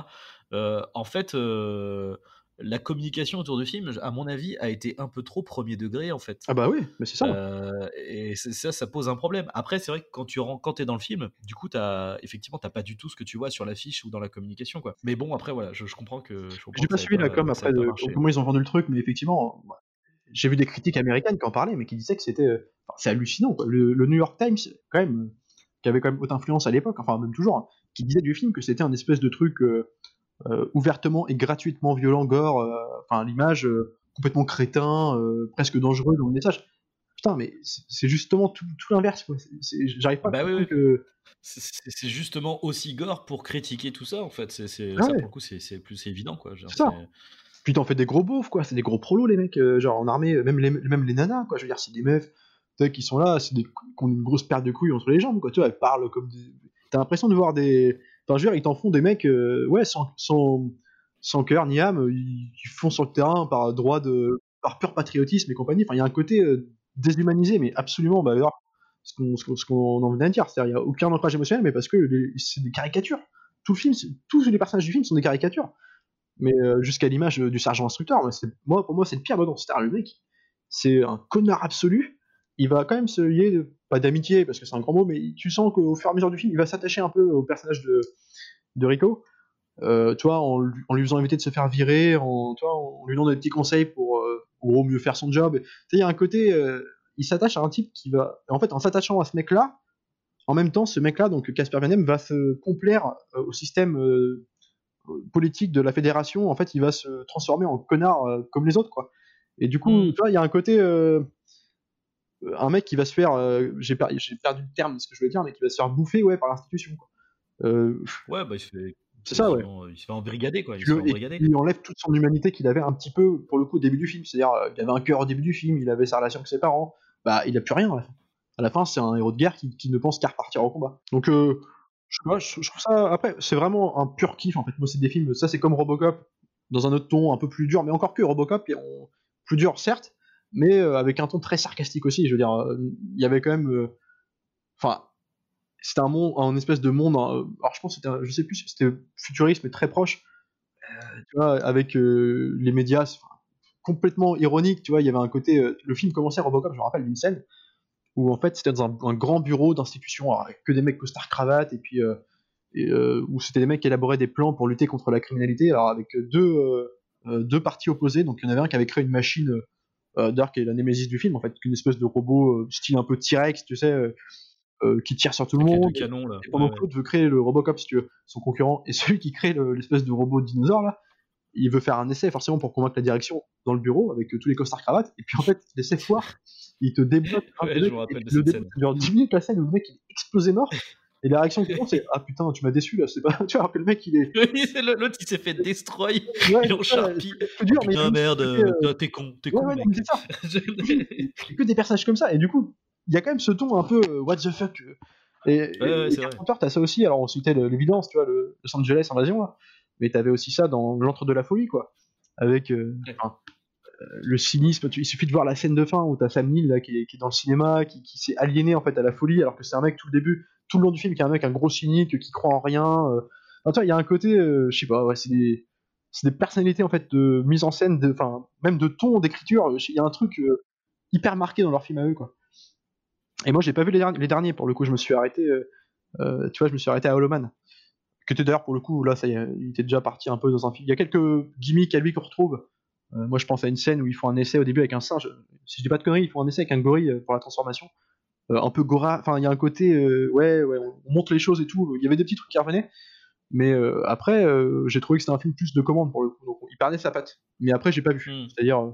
Euh, en fait, euh, la communication autour du film, à mon avis, a été un peu trop premier degré, en fait. ah bah oui, mais c'est ça. Euh, et ça, ça pose un problème. Après, c'est vrai que quand tu quand es dans le film, du coup, as, effectivement, t'as pas du tout ce que tu vois sur l'affiche ou dans la communication, quoi. Mais bon, après, voilà, je, je comprends que. Je comprends J'ai pas suivi la com après de comment ils ont vendu le truc, mais effectivement, j'ai vu des critiques américaines qui en parlaient, mais qui disaient que c'était, euh, c'est hallucinant. Quoi. Le, le New York Times, quand même, euh, qui avait quand même haute influence à l'époque, enfin même toujours, hein, qui disait du film que c'était un espèce de truc euh, euh, ouvertement et gratuitement violent, gore, enfin l'image complètement crétin, presque dangereux dans le message. Putain, mais c'est justement tout, tout l'inverse. quoi. J'arrive pas à Bah oui, oui. que C'est- justement aussi gore pour critiquer tout ça, en fait. C'est Ah ça, ouais. pour le coup, c'est plus évident, quoi. Genre, C'est ça. c'est- Puis t'en fais des gros beaufs, quoi. C'est des gros prolos, les mecs. euh, genre en armée, euh, même les, même les nanas, quoi. Je veux dire, c'est des meufs qui sont là, c'est des qui ont une grosse paire de couilles entre les jambes, quoi. Tu vois, elles parlent comme des. T'as l'impression de voir des. Enfin, je veux dire, ils t'en font des mecs, euh, ouais, sans, sans, sans cœur ni âme. Ils, font sur le terrain par droit de. par pur patriotisme et compagnie. Enfin, il y a un côté déshumanisé, mais absolument, bah, alors, ce qu'on en venait de dire. C'est-à-dire, il n'y a aucun ancrage émotionnel, mais parce que c'est des caricatures. Tout le film, tous les personnages du film sont des caricatures mais euh, jusqu'à l'image euh, du sergent instructeur, moi, pour moi, c'est le pire dedans. C'est-à-dire, le mec, c'est un connard absolu. Il va quand même se lier, de- pas d'amitié, parce que c'est un grand mot, mais tu sens qu'au fur et à mesure du film, il va s'attacher un peu au personnage de, de Rico. Euh, tu en, lui- en faisant éviter de se faire virer, en, en lui donnant des petits conseils pour, euh, en gros, mieux faire son job. Tu sais, il y a un côté, euh, il s'attache à un type qui va, en fait, en s'attachant à ce mec-là, en même temps, ce mec-là, donc Casper Van va se complaire euh, au système euh, politique de la fédération, en fait, il va se transformer en connard euh, comme les autres, quoi. Et du coup, Mm. tu vois, il y a un côté, euh, un mec qui va se faire, euh, j'ai per- j'ai perdu le terme de ce que je voulais dire, mais qui va se faire bouffer, ouais, par l'institution, quoi. Ouais, bah, il se fait. C'est ça, ouais. Il se fait embrigader, quoi. Il se fait le- et embrigader. il enlève toute son humanité qu'il avait un petit peu, pour le coup, au début du film. C'est-à-dire, il avait un cœur au début du film, il avait sa relation avec ses parents. Bah, il a plus rien à la fin. À la fin, c'est un héros de guerre qui, qui ne pense qu'à repartir au combat. Donc, euh, je, trouve ça. Après, c'est vraiment un pur kiff, en fait. Moi, c'est des films. Ça, c'est comme Robocop, dans un autre ton un peu plus dur, mais encore que Robocop, plus dur, certes, mais euh, avec un ton très sarcastique aussi. Je veux dire, euh, il y avait quand même. euh, Enfin, c'était un monde, un espèce de monde. alors, je pense que c'était, je sais plus si c'était futuriste, mais très proche. Tu vois, avec les médias, complètement ironique. Tu vois, il y avait un côté. le film commençait Robocop, je me rappelle d'une scène où en fait c'était dans un, un grand bureau d'institution avec que des mecs costard cravate et puis euh, et, euh, où c'était des mecs qui élaboraient des plans pour lutter contre la criminalité. Alors avec deux euh, deux parties opposées. Donc il y en avait un qui avait créé une machine. Qui est la némésis du film, en fait, une espèce de robot style un peu T-Rex, tu sais, qui tire sur tout le Avec monde. canons, là. Et pendant Ouais, l'autre veut créer le Robocop, si tu veux, son concurrent, et celui qui crée le- l'espèce de robot dinosaure, là, il veut faire un essai forcément pour convaincre la direction dans le bureau avec euh, tous les costards cravates, et puis en fait, l'essai foire, il te débloque. Ouais, je et le cette dé- scène. ça dure 10 minutes la scène où le mec il est explosé mort, et la réaction du c'est Ah putain, tu m'as déçu là, c'est pas. Tu vois, alors que le mec il est. L'autre, il s'est fait destroy. Ouais, Ils l'ont charpie. dur, Putain, a merde, euh, t'es con, t'es Ouais, con, ouais, mec. non, ça. A que des personnages comme ça, et du coup, il y a quand même ce ton un peu euh, what the fuck. euh, Et, Carpenter, t'as ça aussi. Alors, on citait l'évidence, tu vois, le Los Angeles Invasion, là. Mais t'avais aussi ça dans l'entre de la folie, quoi. Avec euh, euh, le cynisme. il suffit de voir la scène de fin où t'as Sam Neill là, qui, est, dans le cinéma, qui, s'est aliéné en fait à la folie, alors que c'est un mec tout le début, tout le long du film, qui est un mec un gros cynique, qui croit en rien. il y a un côté, je sais pas, ouais, c'est des c'est des personnalités en fait de mise en scène, enfin même de ton, d'écriture. Il y a un truc euh, hyper marqué dans leur film à eux quoi. Et moi j'ai pas vu les, derniers pour le coup, je me suis arrêté, euh, euh, tu vois, je me suis arrêté à Hollow Que tu d'ailleurs pour le coup là ça il était déjà parti un peu dans un film. Il y a quelques gimmicks à lui qu'on retrouve. moi je pense à une scène où ils font un essai au début avec un singe. Si je dis pas de conneries, ils font un essai avec un gorille pour la transformation. un peu gora, enfin il y a un côté ouais ouais on montre les choses et tout. Il y avait des petits trucs qui revenaient. Mais euh, après, euh, j'ai trouvé que c'était un film plus de commande pour le coup. Donc il perdait sa patte. Mais après, j'ai pas vu. Hmm. C'est-à-dire, euh,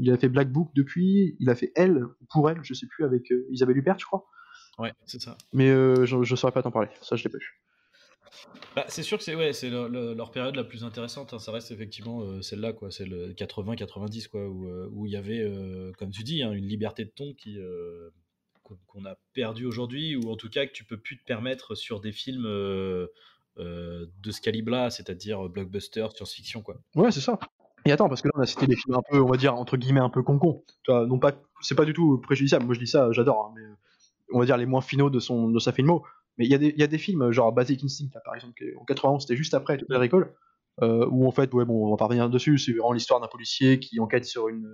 il a fait Black Book depuis, il a fait Elle, pour Elle, je sais plus, avec Isabelle Huppert, je crois. Ouais, c'est ça. Mais je, je saurais pas t'en parler. Ça, je l'ai pas vu. Bah, c'est sûr que c'est ouais, c'est leur, période la plus intéressante. Hein. Ça reste effectivement celle-là, quoi. C'est le 80-90, quoi, où il y avait, comme tu dis, hein, une liberté de ton qui qu'on a perdu aujourd'hui, ou en tout cas que tu peux plus te permettre sur des films euh, de ce calibre-là, c'est-à-dire blockbuster, science-fiction, quoi. Ouais, c'est ça. Et attends, parce que là, on a cité des films un peu, on va dire, entre guillemets, un peu concon. Non pas, c'est pas du tout préjudiciable. Moi, je dis ça, j'adore, hein, mais on va dire les moins finaux de, son, de sa filmo. Mais il y, a des films, genre Basic Instinct, par exemple, en 91, c'était juste après Total Recall, euh, où en fait, ouais, bon, on va pas revenir dessus, c'est vraiment l'histoire d'un policier qui enquête sur une,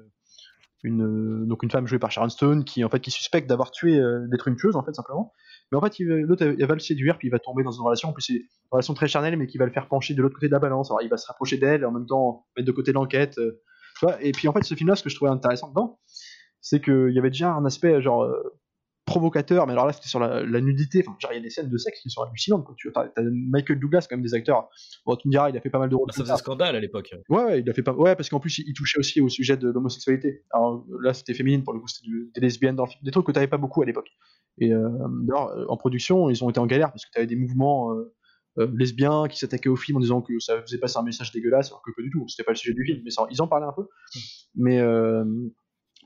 une, donc une femme jouée par Sharon Stone, qui en fait qui suspecte d'avoir tué, euh, d'être une tueuse, en fait, simplement. Mais en fait, l'autre, il va le séduire, puis il va tomber dans une relation. En plus, c'est une relation très charnelle, mais qui va le faire pencher de l'autre côté de la balance. Alors, il va se rapprocher d'elle, et en même temps mettre de côté l'enquête. Euh, et puis, en fait, ce film-là, ce que je trouvais intéressant dedans, c'est qu'il y avait déjà un aspect, genre, euh, provocateur, mais alors là, c'était sur la, nudité. Enfin, il y a des scènes de sexe qui sont hallucinantes. Quoi. Tu as, Michael Douglas, quand même, des acteurs. Bon, tu me diras, il a fait pas mal de rôles. Bah, ça faisait scandale à l'époque. Ouais, ouais, il a fait pas. Ouais, parce qu'en plus, il, touchait aussi au sujet de l'homosexualité. Alors là, c'était féminine, pour le coup, c'était des lesbiennes dans le film. Des trucs que tu n'avais pas beaucoup à l'époque. Et euh, d'ailleurs, euh, en production, ils ont été en galère parce que tu avais des mouvements euh, lesbiens qui s'attaquaient au film en disant que ça faisait passer un message dégueulasse, alors que pas du tout. C'était pas le sujet du film, mais ils en parlaient un peu. Mais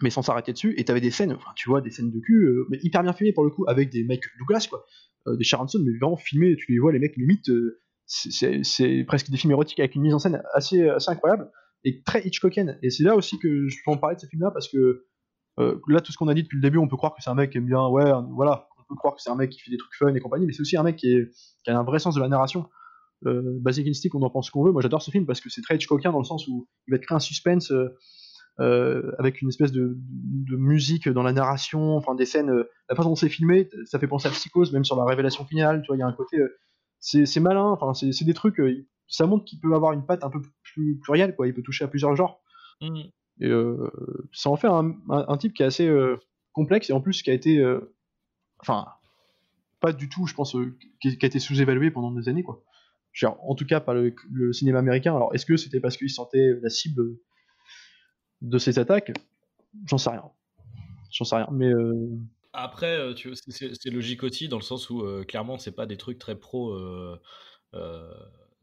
mais sans s'arrêter dessus. Et t'avais des scènes, enfin, tu vois, des scènes de cul, mais hyper bien filmées pour le coup, avec des Michael Douglas, quoi, des Sharon Stone, mais vraiment filmés, tu les vois, les mecs limite, c'est presque des films érotiques avec une mise en scène assez, assez incroyable et très Hitchcockienne. Et c'est là aussi que je peux en parler de ce film-là parce que euh, là, tout ce qu'on a dit depuis le début, on peut croire que c'est un mec qui aime bien, ouais, voilà, on peut croire que c'est un mec qui fait des trucs fun et compagnie, mais c'est aussi un mec qui, a un vrai sens de la narration. Euh, Basic Instinct, on en pense ce qu'on veut. Moi, j'adore ce film parce que c'est très Hitchcockien dans le sens où il va te créer un suspense euh, euh, avec une espèce de, musique dans la narration, enfin des scènes, la façon dont c'est filmé, ça fait penser à Psychose, même sur la révélation finale. Tu vois, il y a un côté, c'est malin. Enfin, c'est des trucs. ça montre qu'il peut avoir une patte un peu plus plurielle, quoi. Il peut toucher à plusieurs genres. Mmh. Et euh, ça en fait un, type qui est assez euh, complexe et en plus qui a été. Euh, enfin, pas du tout, je pense, qui, a été sous-évalué pendant des années, quoi. en tout cas, par le, cinéma américain. Alors, est-ce que c'était parce qu'il sentait la cible de ces attaques J'en sais rien. J'en sais rien. Mais. Après, c'est logique aussi, dans le sens où, clairement, c'est pas des trucs très pro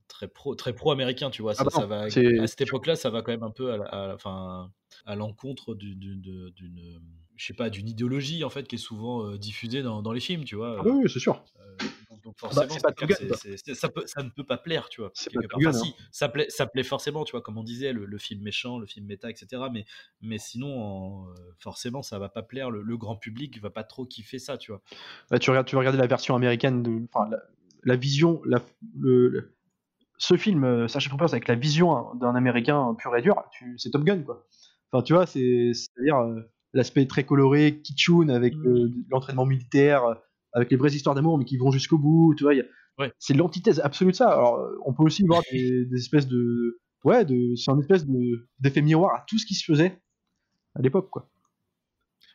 très pro, très pro américain, tu vois. Ah ça, bah va, à cette époque-là, ça va quand même un peu à, enfin, à l'encontre d'une, je sais pas, d'une idéologie en fait qui est souvent euh, diffusée dans, dans, les films, tu vois. Ah oui, c'est sûr. Donc, ah bah, forcément, ça, peut, ça ne peut pas plaire, tu vois. Enfin, si, ça plaît, ça plaît forcément, tu vois, comme on disait, le, film méchant, le film méta, etc. Mais, mais sinon, euh, forcément, ça va pas plaire. Le, grand public va pas trop kiffer ça, tu vois. Bah, tu regardes, tu vas regarder la version américaine de, enfin, la, vision, la, le, ce film, euh, Sasha Troopers, avec la vision d'un Américain pur et dur, c'est Top Gun, quoi. Enfin, tu vois, c'est-à-dire euh, l'aspect très coloré, kitschoun, avec mm. euh, l'entraînement militaire, avec les vraies histoires d'amour, mais qui vont jusqu'au bout, tu vois. C'est l'antithèse absolue de ça. Alors, on peut aussi voir des, espèces de. Ouais, de, c'est un espèce d'effet miroir à tout ce qui se faisait à l'époque, quoi.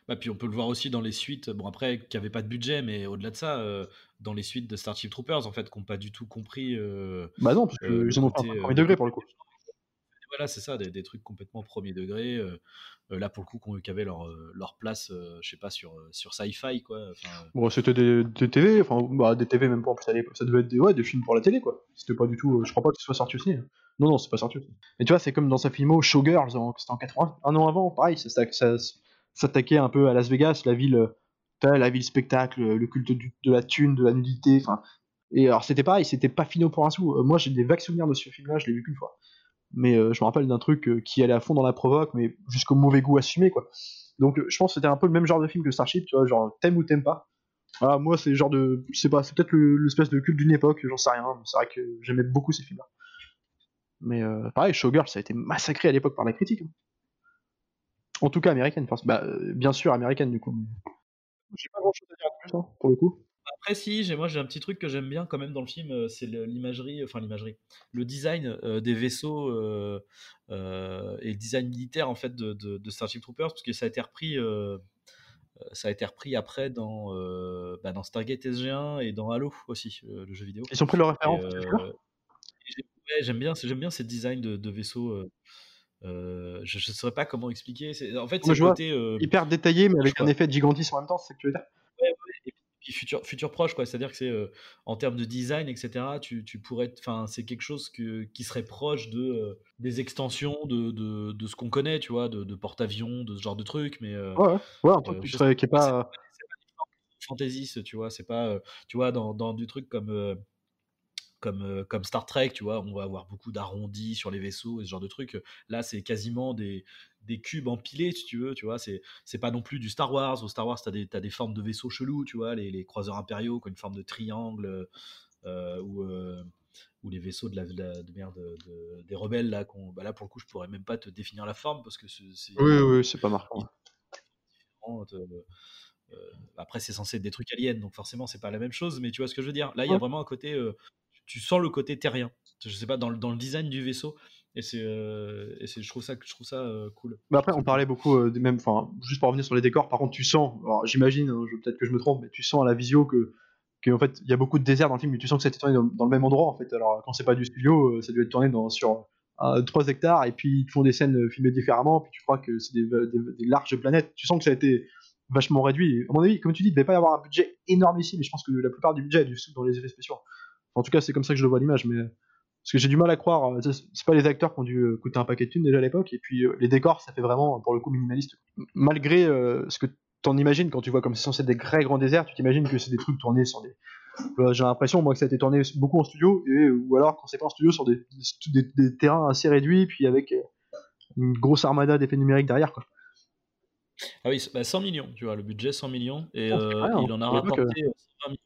Bah, puis on peut le voir aussi dans les suites, bon après, qui n'avaient pas de budget, mais au-delà de ça, euh, dans les suites de Starship Troopers, en fait, qui n'ont pas du tout compris. Euh, bah non, parce qu'ils euh, ont pas premier degré pour le coup. Voilà, c'est ça, des, trucs complètement premier degré. là, pour le coup, qui avaient leur, leur place, je sais pas, sur, sur sci-fi, quoi. bon, c'était des, des, TV, enfin, bah, des TV même pas en plus, ça devait être des, ouais, des films pour la télé, quoi. C'était pas du tout, je crois pas que ce soit sorti aussi. Hein. Non, non, c'est pas sorti aussi. Mais tu vois, c'est comme dans sa filmo Showgirls, c'était en 80, un an avant, pareil, ça, ça, s'attaquer un peu à Las Vegas, la ville euh, la ville spectacle, le culte de la thune, de la nudité, enfin. Et alors c'était pareil, c'était pas fini pour un sou. moi j'ai des vagues souvenirs de ce film-là, je l'ai vu qu'une fois. Mais je me rappelle d'un truc qui allait à fond dans la provoque, mais jusqu'au mauvais goût assumé quoi. Donc je pense que c'était un peu le même genre de film que Starship, tu vois, genre t'aimes ou t'aimes pas. Ah, moi, c'est le genre de. Je sais pas, c'est peut-être l'espèce de culte d'une époque, j'en sais rien. C'est vrai que j'aimais beaucoup ces films-là. Mais euh, pareil, Showgirl, ça a été massacré à l'époque par la critique. Hein. En tout cas, américaine. Bah, euh, bien sûr, américaine, du coup. J'ai pas grand-chose à dire de plus, hein, pour le coup. Après, si, moi j'ai un petit truc que j'aime bien quand même dans le film, euh, c'est l'imagerie, enfin l'imagerie, le design des vaisseaux et le design militaire en fait de, de, Starship Troopers, parce que ça a été repris euh, ça a été repris après dans, euh, bah, dans Stargate SG1 et dans Halo aussi, euh, le jeu vidéo. Ils ont pris leur référence J'aime bien, j'aime bien ces designs de, de vaisseaux. je ne saurais pas comment expliquer. En fait, c'est côté hyper détaillé, mais avec un effet de gigantisme en même temps, c'est ce que tu veux dire? Futur, futur proche, quoi. C'est-à-dire que c'est en termes de design, etc. Tu, tu pourrais, enfin, c'est quelque chose que, qui serait proche de des extensions de, de, de ce qu'on connaît, tu vois, de, de porte-avions, de ce genre de trucs, mais ouais, ouais, truc serait, qui est pas fantaisiste, tu vois. C'est pas, tu vois, dans, dans du truc comme comme, comme Star Trek, tu vois, on va avoir beaucoup d'arrondis sur les vaisseaux et ce genre de trucs. Là, c'est quasiment des, des cubes empilés, si tu veux, tu vois. C'est, c'est pas non plus du Star Wars. Au Star Wars, t'as des, as des formes de vaisseaux chelous, tu vois, les, les croiseurs impériaux qui ont une forme de triangle, euh, ou, ou les vaisseaux de la, de, merde des rebelles, là, qu'on, bah là, pour le coup, je pourrais même pas te définir la forme parce que c'est. oui, oui, c'est pas marquant. après, c'est censé être des trucs aliens, donc forcément, c'est pas la même chose, mais tu vois ce que je veux dire. Là, il y a vraiment un côté tu sens le côté terrien. Je sais pas, dans le, dans le design du vaisseau. Et c'est, euh, je trouve ça, je trouve ça euh, cool. Mais après, on parlait beaucoup euh, même, enfin, juste pour revenir sur les décors. Par contre, tu sens, j'imagine, hein, peut-être que je me trompe, mais tu sens à la visio que, que en fait, il y a beaucoup de désert dans le film, mais tu sens que ça a été tourné dans, le même endroit en fait. Alors quand c'est pas du studio, ça doit être tourné sur 3 hectares, et puis ils font des scènes filmées différemment, puis tu crois que c'est des, larges planètes. Tu sens que ça a été vachement réduit. À mon avis, comme tu dis, il devait pas y avoir un budget énorme ici, mais je pense que la plupart du budget est du dans les effets spéciaux. En tout cas, c'est comme ça que je le vois l'image, mais parce que j'ai du mal à croire. Euh, c'est pas les acteurs qui ont dû euh, coûter un paquet de thunes déjà à l'époque, et puis euh, les décors, ça fait vraiment pour le coup minimaliste. Malgré ce que t'en imagines quand tu vois comme c'est censé être des très grands déserts, tu t'imagines que c'est des trucs tournés sur des. J'ai l'impression moi que ça a été tourné beaucoup en studio, et, ou alors quand c'est pas en studio sur des, des, terrains assez réduits, puis avec une grosse armada d'effets numériques derrière quoi. Ah oui, 100 bah, millions, tu vois, le budget 100 millions, et il en a rapporté 120 millions.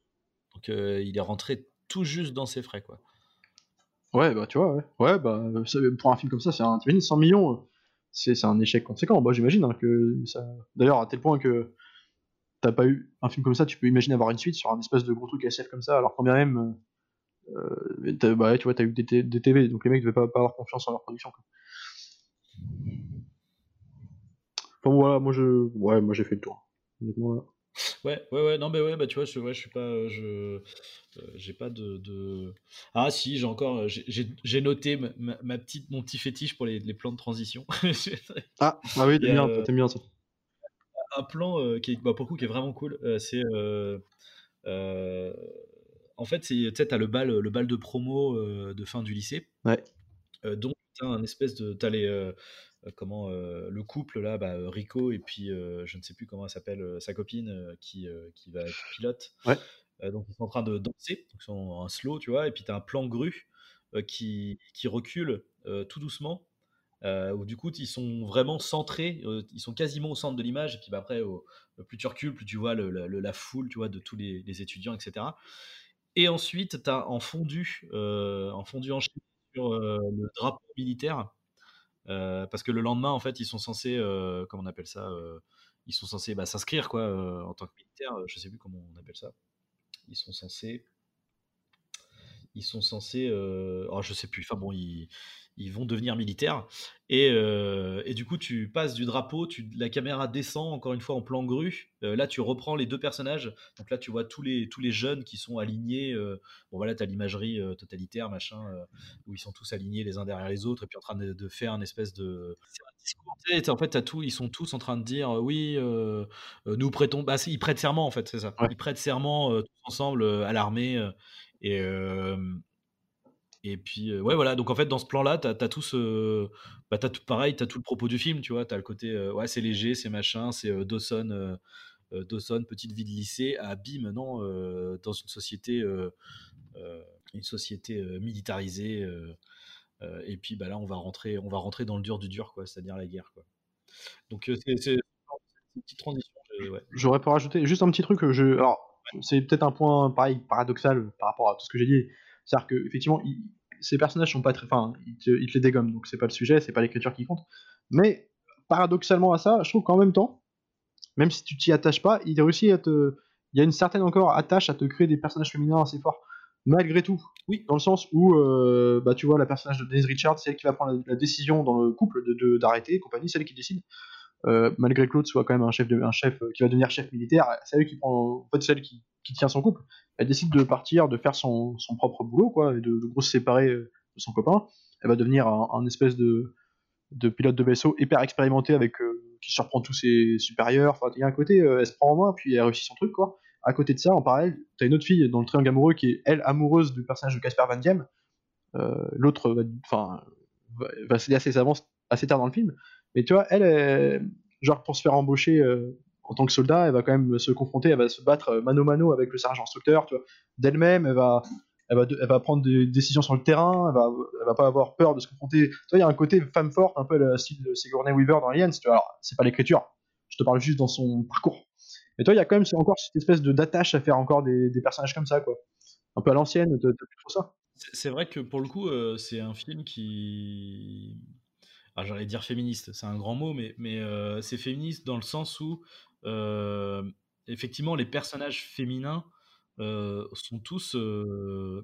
Donc il est rentré tout juste dans ses frais, quoi. Ouais, bah tu vois, ouais. Ouais, bah pour un film comme ça, c'est un 100 millions, euh, c'est un échec conséquent. Bah j'imagine hein, que ça. D'ailleurs, à tel point que t'as pas eu un film comme ça, tu peux imaginer avoir une suite sur un espèce de gros truc SF comme ça, alors quand bien même. Euh, bah tu vois, t'as eu des, TV, donc les mecs devaient pas, pas avoir confiance en leur production. Quoi. Enfin voilà, moi je. Ouais, moi j'ai fait le tour. Honnêtement là. Ouais, ouais, ouais, non, mais ouais, bah tu vois, je, ouais, je suis pas, je, euh, j'ai pas de, de, Ah si, j'ai encore, euh, j'ai noté ma, petite, mon petit fétiche pour les, les plans de transition. ah, ah oui, t'aimes bien, euh, bien ça. Un plan qui est, bah, pour le coup, qui est vraiment cool, c'est, en fait, c'est, tu sais, t'as le bal, le bal de promo de fin du lycée. Ouais. donc, t'as un espèce de, t'as les euh, comment euh, le couple là, bah, Rico et puis euh, je ne sais plus comment elle s'appelle sa copine qui, qui va être pilote. donc ils sont en train de danser, donc ils sont en slow, tu vois, et puis tu as un plan grue qui, qui recule tout doucement. où du coup ils sont vraiment centrés, ils sont quasiment au centre de l'image, et puis bah, après, plus tu recules, plus tu vois le, la foule, tu vois, de tous les, les étudiants, etc. Et ensuite, tu as en fondu, en fondu en sur le drapeau militaire, euh, parce que le lendemain, en fait, ils sont censés, euh, comment on appelle ça euh, Ils sont censés bah, s'inscrire quoi, en tant que militaire. Je sais plus comment on appelle ça. Ils sont censés ils sont censés, oh, je sais plus, enfin bon, ils, ils vont devenir militaires. Et, euh, et, du coup, tu passes du drapeau, tu, la caméra descend encore une fois en plan grue. Euh, là, tu reprends les deux personnages. Donc là, tu vois tous les, tous les jeunes qui sont alignés. Euh, bon, voilà, tu as l'imagerie totalitaire, machin, où ils sont tous alignés les uns derrière les autres, et puis en train de, faire un espèce de. discours. En fait, as tout, ils sont tous en train de dire oui, nous prêtons. Bah, ils prêtent serment, en fait, c'est ça. Ils prêtent serment tous ensemble à l'armée. Et et puis, ouais, voilà. Donc, en fait, dans ce plan-là, tu as, tout ce. Bah, as tout, pareil, tu as tout le propos du film, tu vois. Tu as le côté, ouais, c'est léger, c'est machin, c'est Dawson. Dawson, petite vie de lycée, à bim, non, dans une société, une société militarisée. et puis bah là, on va rentrer, on va rentrer dans le dur du dur, quoi, c'est-à-dire la guerre, quoi. Donc c'est une petite transition. J'aurais pu rajouter juste un petit truc. Je, alors, c'est peut-être un point pareil paradoxal par rapport à tout ce que j'ai dit. C'est-à-dire que effectivement, ces personnages sont pas très, enfin, ils te, les dégomment, donc c'est pas le sujet, c'est pas l'écriture qui compte. Mais paradoxalement à ça, je trouve qu'en même temps, même si tu t'y attaches pas, il réussit à te, il y a une certaine encore attache à te créer des personnages féminins assez forts, malgré tout. Oui. Dans le sens où, euh, bah, tu vois, la personnage de Denise Richards, c'est elle qui va prendre la, décision dans le couple de d'arrêter, compagnie, c'est elle qui décide. Euh, malgré que l'autre soit quand même un chef, un chef euh, qui va devenir chef militaire, c'est elle qui prend, en fait, celle qui, tient son couple. Elle décide de partir, de faire son, son propre boulot, quoi, et de, se séparer de son copain. Elle va devenir un, espèce de, de pilote de vaisseau hyper expérimenté avec qui surprend tous ses supérieurs. Enfin, il y a un côté, elle se prend en main, puis elle réussit son truc, quoi. À côté de ça, en parallèle, t'as une autre fille dans le triangle amoureux qui est elle amoureuse du personnage de Casper Van Diem. Euh, L'autre, enfin, va, va céder assez tard dans le film. Mais tu vois, elle, genre pour se faire embaucher euh, en tant que soldat, elle va quand même se confronter, elle va se battre euh, mano mano avec le sergent instructeur, tu vois. D'elle-même, elle va, elle va, elle va prendre des décisions sur le terrain, elle va, elle va pas avoir peur de se confronter. Tu vois, il y a un côté femme forte, un peu le style de Sigourney Weaver dans Aliens, tu vois. Alors, c'est pas l'écriture, je te parle juste dans son parcours. Mais toi, il y a quand même encore cette espèce de d'attache à faire encore des, personnages comme ça, quoi. Un peu à l'ancienne, t'as plus trop ça. C'est vrai que pour le coup, euh, c'est un film qui j'allais dire féministe, c'est un grand mot, mais, mais euh, c'est féministe dans le sens où, euh, effectivement, les personnages féminins euh, sont, tous,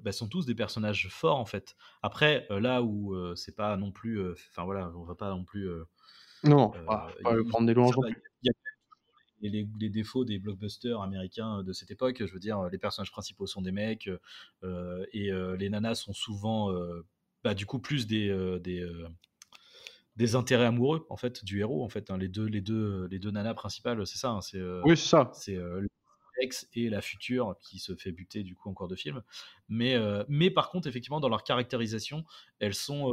bah, sont tous des personnages forts, en fait. Après, là où c'est pas non plus. Enfin, voilà, on va pas non plus. non, pas, prendre des louanges. Il y a les, les, défauts des blockbusters américains de cette époque. Je veux dire, les personnages principaux sont des mecs et les nanas sont souvent, bah, du coup, plus des, des, des intérêts amoureux en fait du héros en fait hein. les deux les deux les deux nanas principales c'est ça hein. c'est euh, oui c'est ça c'est euh, l'ex et la future qui se fait buter du coup encore de film mais euh, mais par contre effectivement dans leur caractérisation elles sont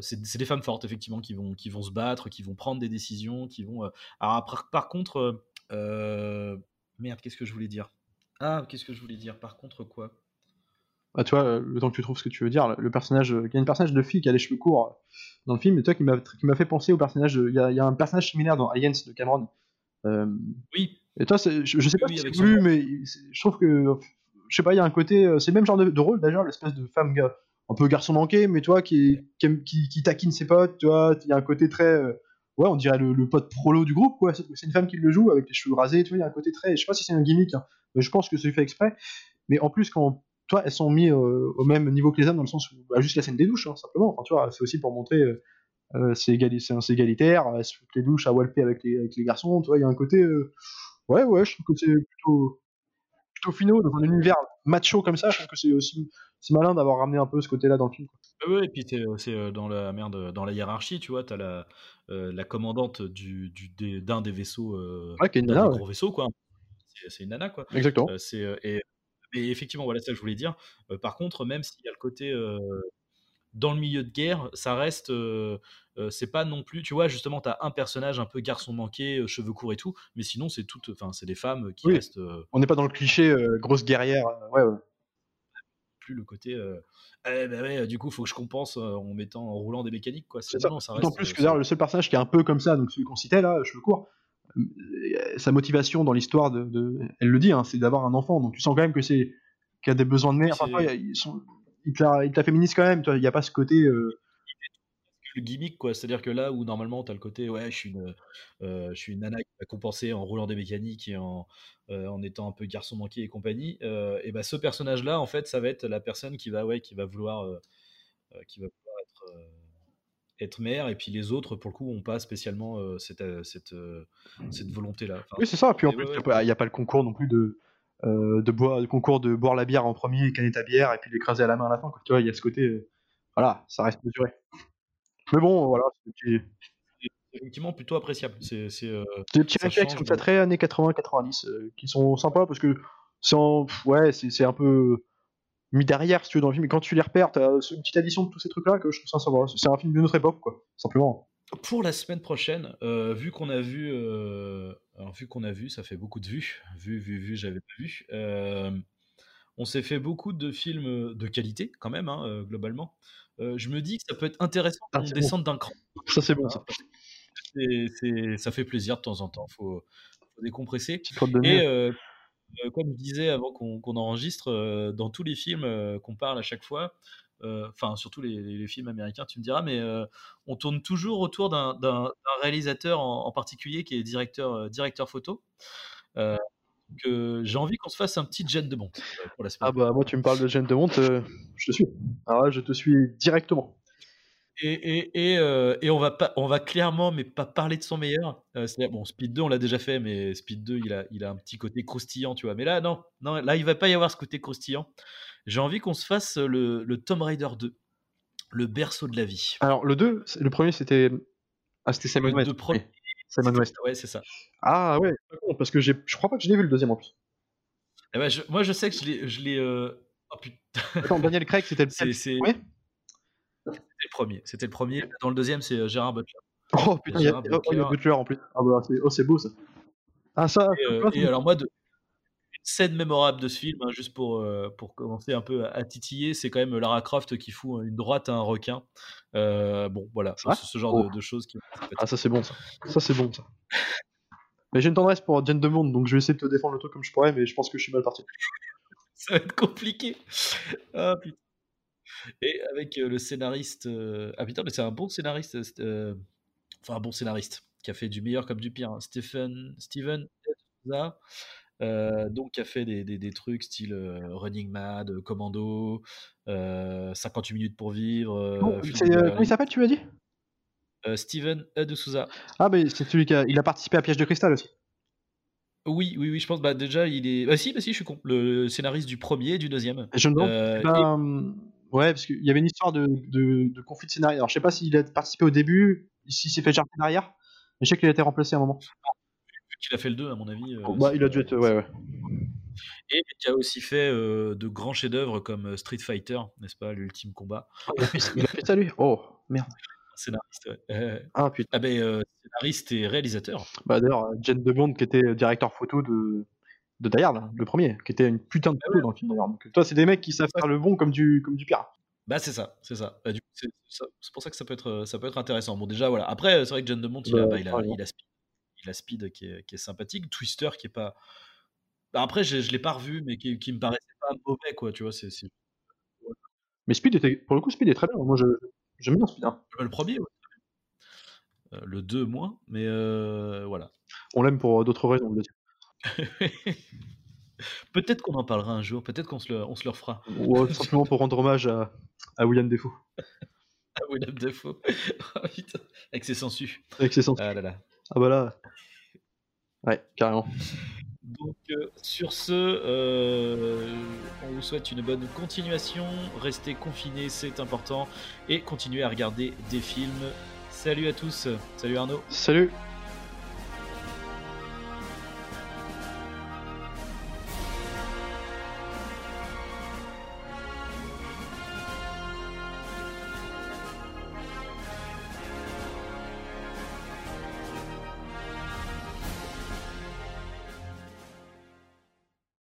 c'est des femmes fortes effectivement qui vont qui vont se battre qui vont prendre des décisions qui vont alors par, par contre merde qu'est-ce que je voulais dire? Ah qu'est-ce que je voulais dire? Par contre quoi? Bah, tu vois, le temps que tu trouves ce que tu veux dire, le personnage, il y a une personnage de fille qui a les cheveux courts euh, dans le film, et toi qui m'a qui m'a fait penser au personnage, il y, a, y, a un personnage similaire dans Aliens de Cameron. Euh, oui. Et toi, je, je, sais pas si c'est voulu, mais je trouve que, je sais pas, il y a un côté, euh, c'est le même genre de, rôle d'ailleurs, l'espèce de femme un peu garçon manqué, mais toi qui, qui, qui, qui, taquine ses potes, tu vois, il y a un côté très, ouais, on dirait le, pote prolo du groupe, quoi. C'est une femme qui le joue avec les cheveux rasés, tu vois, il y a un côté très, je sais pas si c'est un gimmick, hein, mais je pense que c'est fait exprès. Mais en plus, quand toi, elles sont mises euh, au même niveau que les hommes dans le sens où bah, juste la scène des douches, hein, simplement. Enfin, tu vois, c'est aussi pour montrer euh, euh c'est égalitaire, elles se foutent les douches à walper avec les, avec les garçons, tu vois, il y a un côté. Euh, ouais, ouais, je trouve que c'est plutôt, plutôt finaux dans un univers macho comme ça, je trouve que c'est aussi malin d'avoir ramené un peu ce côté-là dans le film. Quoi. Ouais, et puis c'est dans la merde, dans la hiérarchie, tu vois, t'as la, la commandante du, du d'un des vaisseaux, ouais, qui est une nana, gros vaisseau, quoi. C'est une nana, quoi. Exactement. c'est et et effectivement, voilà, ça que je voulais dire. par contre, même s'il y a le côté dans le milieu de guerre, ça reste. c'est pas non plus. Tu vois, justement, tu as un personnage un peu garçon manqué, cheveux courts et tout, mais sinon, c'est tout. Enfin, c'est des femmes qui restent. On n'est pas dans le cliché grosse guerrière. ouais, ouais. Plus le côté. Eh ben ouais, du coup, faut que je compense en mettant, en roulant des mécaniques, quoi. C'est ça. D'autant plus que d'ailleurs, le seul personnage qui est un peu comme ça, donc celui qu'on citait là, cheveux courts, sa motivation dans l'histoire de, elle le dit, hein, c'est d'avoir un enfant. Donc tu sens quand même que c'est qu'il a des besoins de mère. Parfois, il, il te féministe quand même. Il n'y a pas ce côté. Euh, le gimmick quoi c'est à dire que là où normalement tu as le côté ouais je suis une euh, je suis une nana qui va compenser en roulant des mécaniques et en, euh, en étant un peu garçon manqué et compagnie et ben ce personnage là en fait ça va être la personne qui va ouais qui va vouloir qui va vouloir être être mère, et puis les autres, pour le coup, ont pas spécialement euh, cette, euh, cette, euh, cette volonté-là. oui, c'est ça. Et puis en plus, il n'y a, pas le concours non plus de, de boire, le concours de boire la bière en premier, canner ta bière, et puis l'écraser à la main à la fin. Quoi. Tu vois, il y a ce côté. voilà, ça reste mesuré. Mais bon, voilà. C'est effectivement plutôt appréciable. C'est des petits réflexes comme ça, très années 80-90, qui sont sympas parce que c'est ouais, c'est un peu mis derrière, si tu veux, dans le film. Et quand tu les repères, t'as une petite addition de tous ces trucs-là que je trouve ça sympa. C'est un film d'une autre époque, quoi, simplement. pour la semaine prochaine, euh, vu qu'on a vu, euh, alors vu qu'on a vu, ça fait beaucoup de vues, vu, vu, vu, j'avais pas vu. euh, on s'est fait beaucoup de films de qualité quand même, hein, euh, globalement. Euh, je me dis que ça peut être intéressant Ah, qu'on c'est descende d'un cran. Ça, c'est bon, ça. c'est- ça fait plaisir de temps en temps. Faut, faut décompresser. Et. Euh, comme je disais avant qu'on enregistre, euh, dans tous les films euh, qu'on parle à chaque fois, enfin surtout les, films américains, tu me diras, mais on tourne toujours autour d'un réalisateur en, en particulier qui est directeur, directeur photo. Que j'ai envie qu'on se fasse un petit jet de monte pour la semaine. Ah bah, moi, tu me parles de Jane de Monte, je te suis. Alors là, je te suis directement. Et, et, et, euh, et on va pas, on va clairement, mais pas parler de son meilleur. Euh, bon, Speed 2, on l'a déjà fait, mais Speed 2, il a, il a un petit côté croustillant, tu vois. Mais là, non, non, là, il va pas y avoir ce côté croustillant. J'ai envie qu'on se fasse le, le Tomb Raider 2, le berceau de la vie. Alors, le 2, c'est- le premier, c'était. Ah, c'était Simon West. oui. Simon West. Ouais, c'est ça. Ah ouais, parce que je crois pas que je l'ai vu le deuxième en plus. Eh ben, je- moi, je sais que je l'ai, euh, Oh putain, Attends, Daniel Craig, c'était le c'est, c'était le premier. C'était le premier. Dans le deuxième, c'est euh, Gérard Butler. Oh putain, il y a, Gérard oh, y a Butler. Butler en plus. Ah bah, c'est oh, c'est beau ça. Ah, ça, Et, euh, et alors moi, de, une scène mémorable de ce film, hein, juste pour, euh, pour commencer un peu à, à titiller, c'est quand même Lara Croft qui fout une droite à un requin. Euh, bon, voilà, C'est vrai? ce, ce genre Oh. de, de choses qui. ah, ça c'est bon ça. Ça c'est bon ça. Mais j'ai une tendresse pour Jane de Monde, donc je vais essayer de te défendre le truc comme je pourrais, mais je pense que je suis mal parti. Ça va être compliqué. Ah putain. Et avec euh, le scénariste. euh, Ah putain, mais c'est un bon scénariste. euh, Enfin, un bon scénariste qui a fait du meilleur comme du pire. hein. Stephen. Steven. Souza, euh, donc qui a fait des, des- des trucs style euh, Running Mad, Commando, euh, 58 minutes pour vivre. comment il s'appelle, tu m'as dit? Steven de Souza. Ah, mais c'est celui qui a, il a participé à Piège de Cristal aussi. Oui, oui, oui, je pense. Bah déjà, il est. Bah si, bah si, je suis con. Le scénariste du premier et du deuxième. Je me demande. Bah, Ouais, parce qu'il y avait une histoire de, de, de conflit de scénario. Alors je sais pas s'il a participé au début, s'il s'est fait jarter derrière, mais je sais qu'il a été remplacé à un moment. vu qu'il a fait le 2, à mon avis. euh, bah, il a dû être. Ouais, ouais. Et qui a aussi fait euh, de grands chefs-d'œuvre comme euh, Street Fighter, n'est-ce pas, l'ultime combat. Il a fait, il ça lui? Oh, merde. Scénariste, ouais. Euh, Ah putain. ah ben, euh, scénariste et réalisateur. Bah d'ailleurs, Jane de Bond qui était directeur photo de, de Die Hard, le premier, qui était une putain de photo dans le film. Donc toi, c'est des mecs qui savent faire le bon comme du, comme du pire. Bah c'est ça, c'est ça. Bah, c'est pour ça que ça peut être, euh, ça peut être intéressant. Bon déjà voilà. Après c'est vrai que John DeMont, il, a, Bah, il, a, carrément. il a Speed, il a Speed qui est, qui est sympathique, Twister qui est pas. Bah, après je, je l'ai pas revu, mais qui, qui me paraissait pas mauvais quoi. Tu vois, c'est Mais Speed était, pour le coup, Speed est très bien. Moi, je, j'aime bien Speed. hein. le premier. ouais. Euh, le 2 moins, mais euh, voilà. On l'aime pour euh, d'autres raisons. peut-être qu'on en parlera un jour, peut-être qu'on se le, on se le refera. Ou simplement pour rendre hommage à, à William Defoe Willem Dafoe. Ah, putain. Avec ses sangsues. avec ses sens. Ah là là. Ah bah là. Ouais, carrément. Donc euh, sur ce, euh, on vous souhaite une bonne continuation. Restez confinés, c'est important. Et continuez à regarder des films. Salut à tous. Salut Arnaud. Salut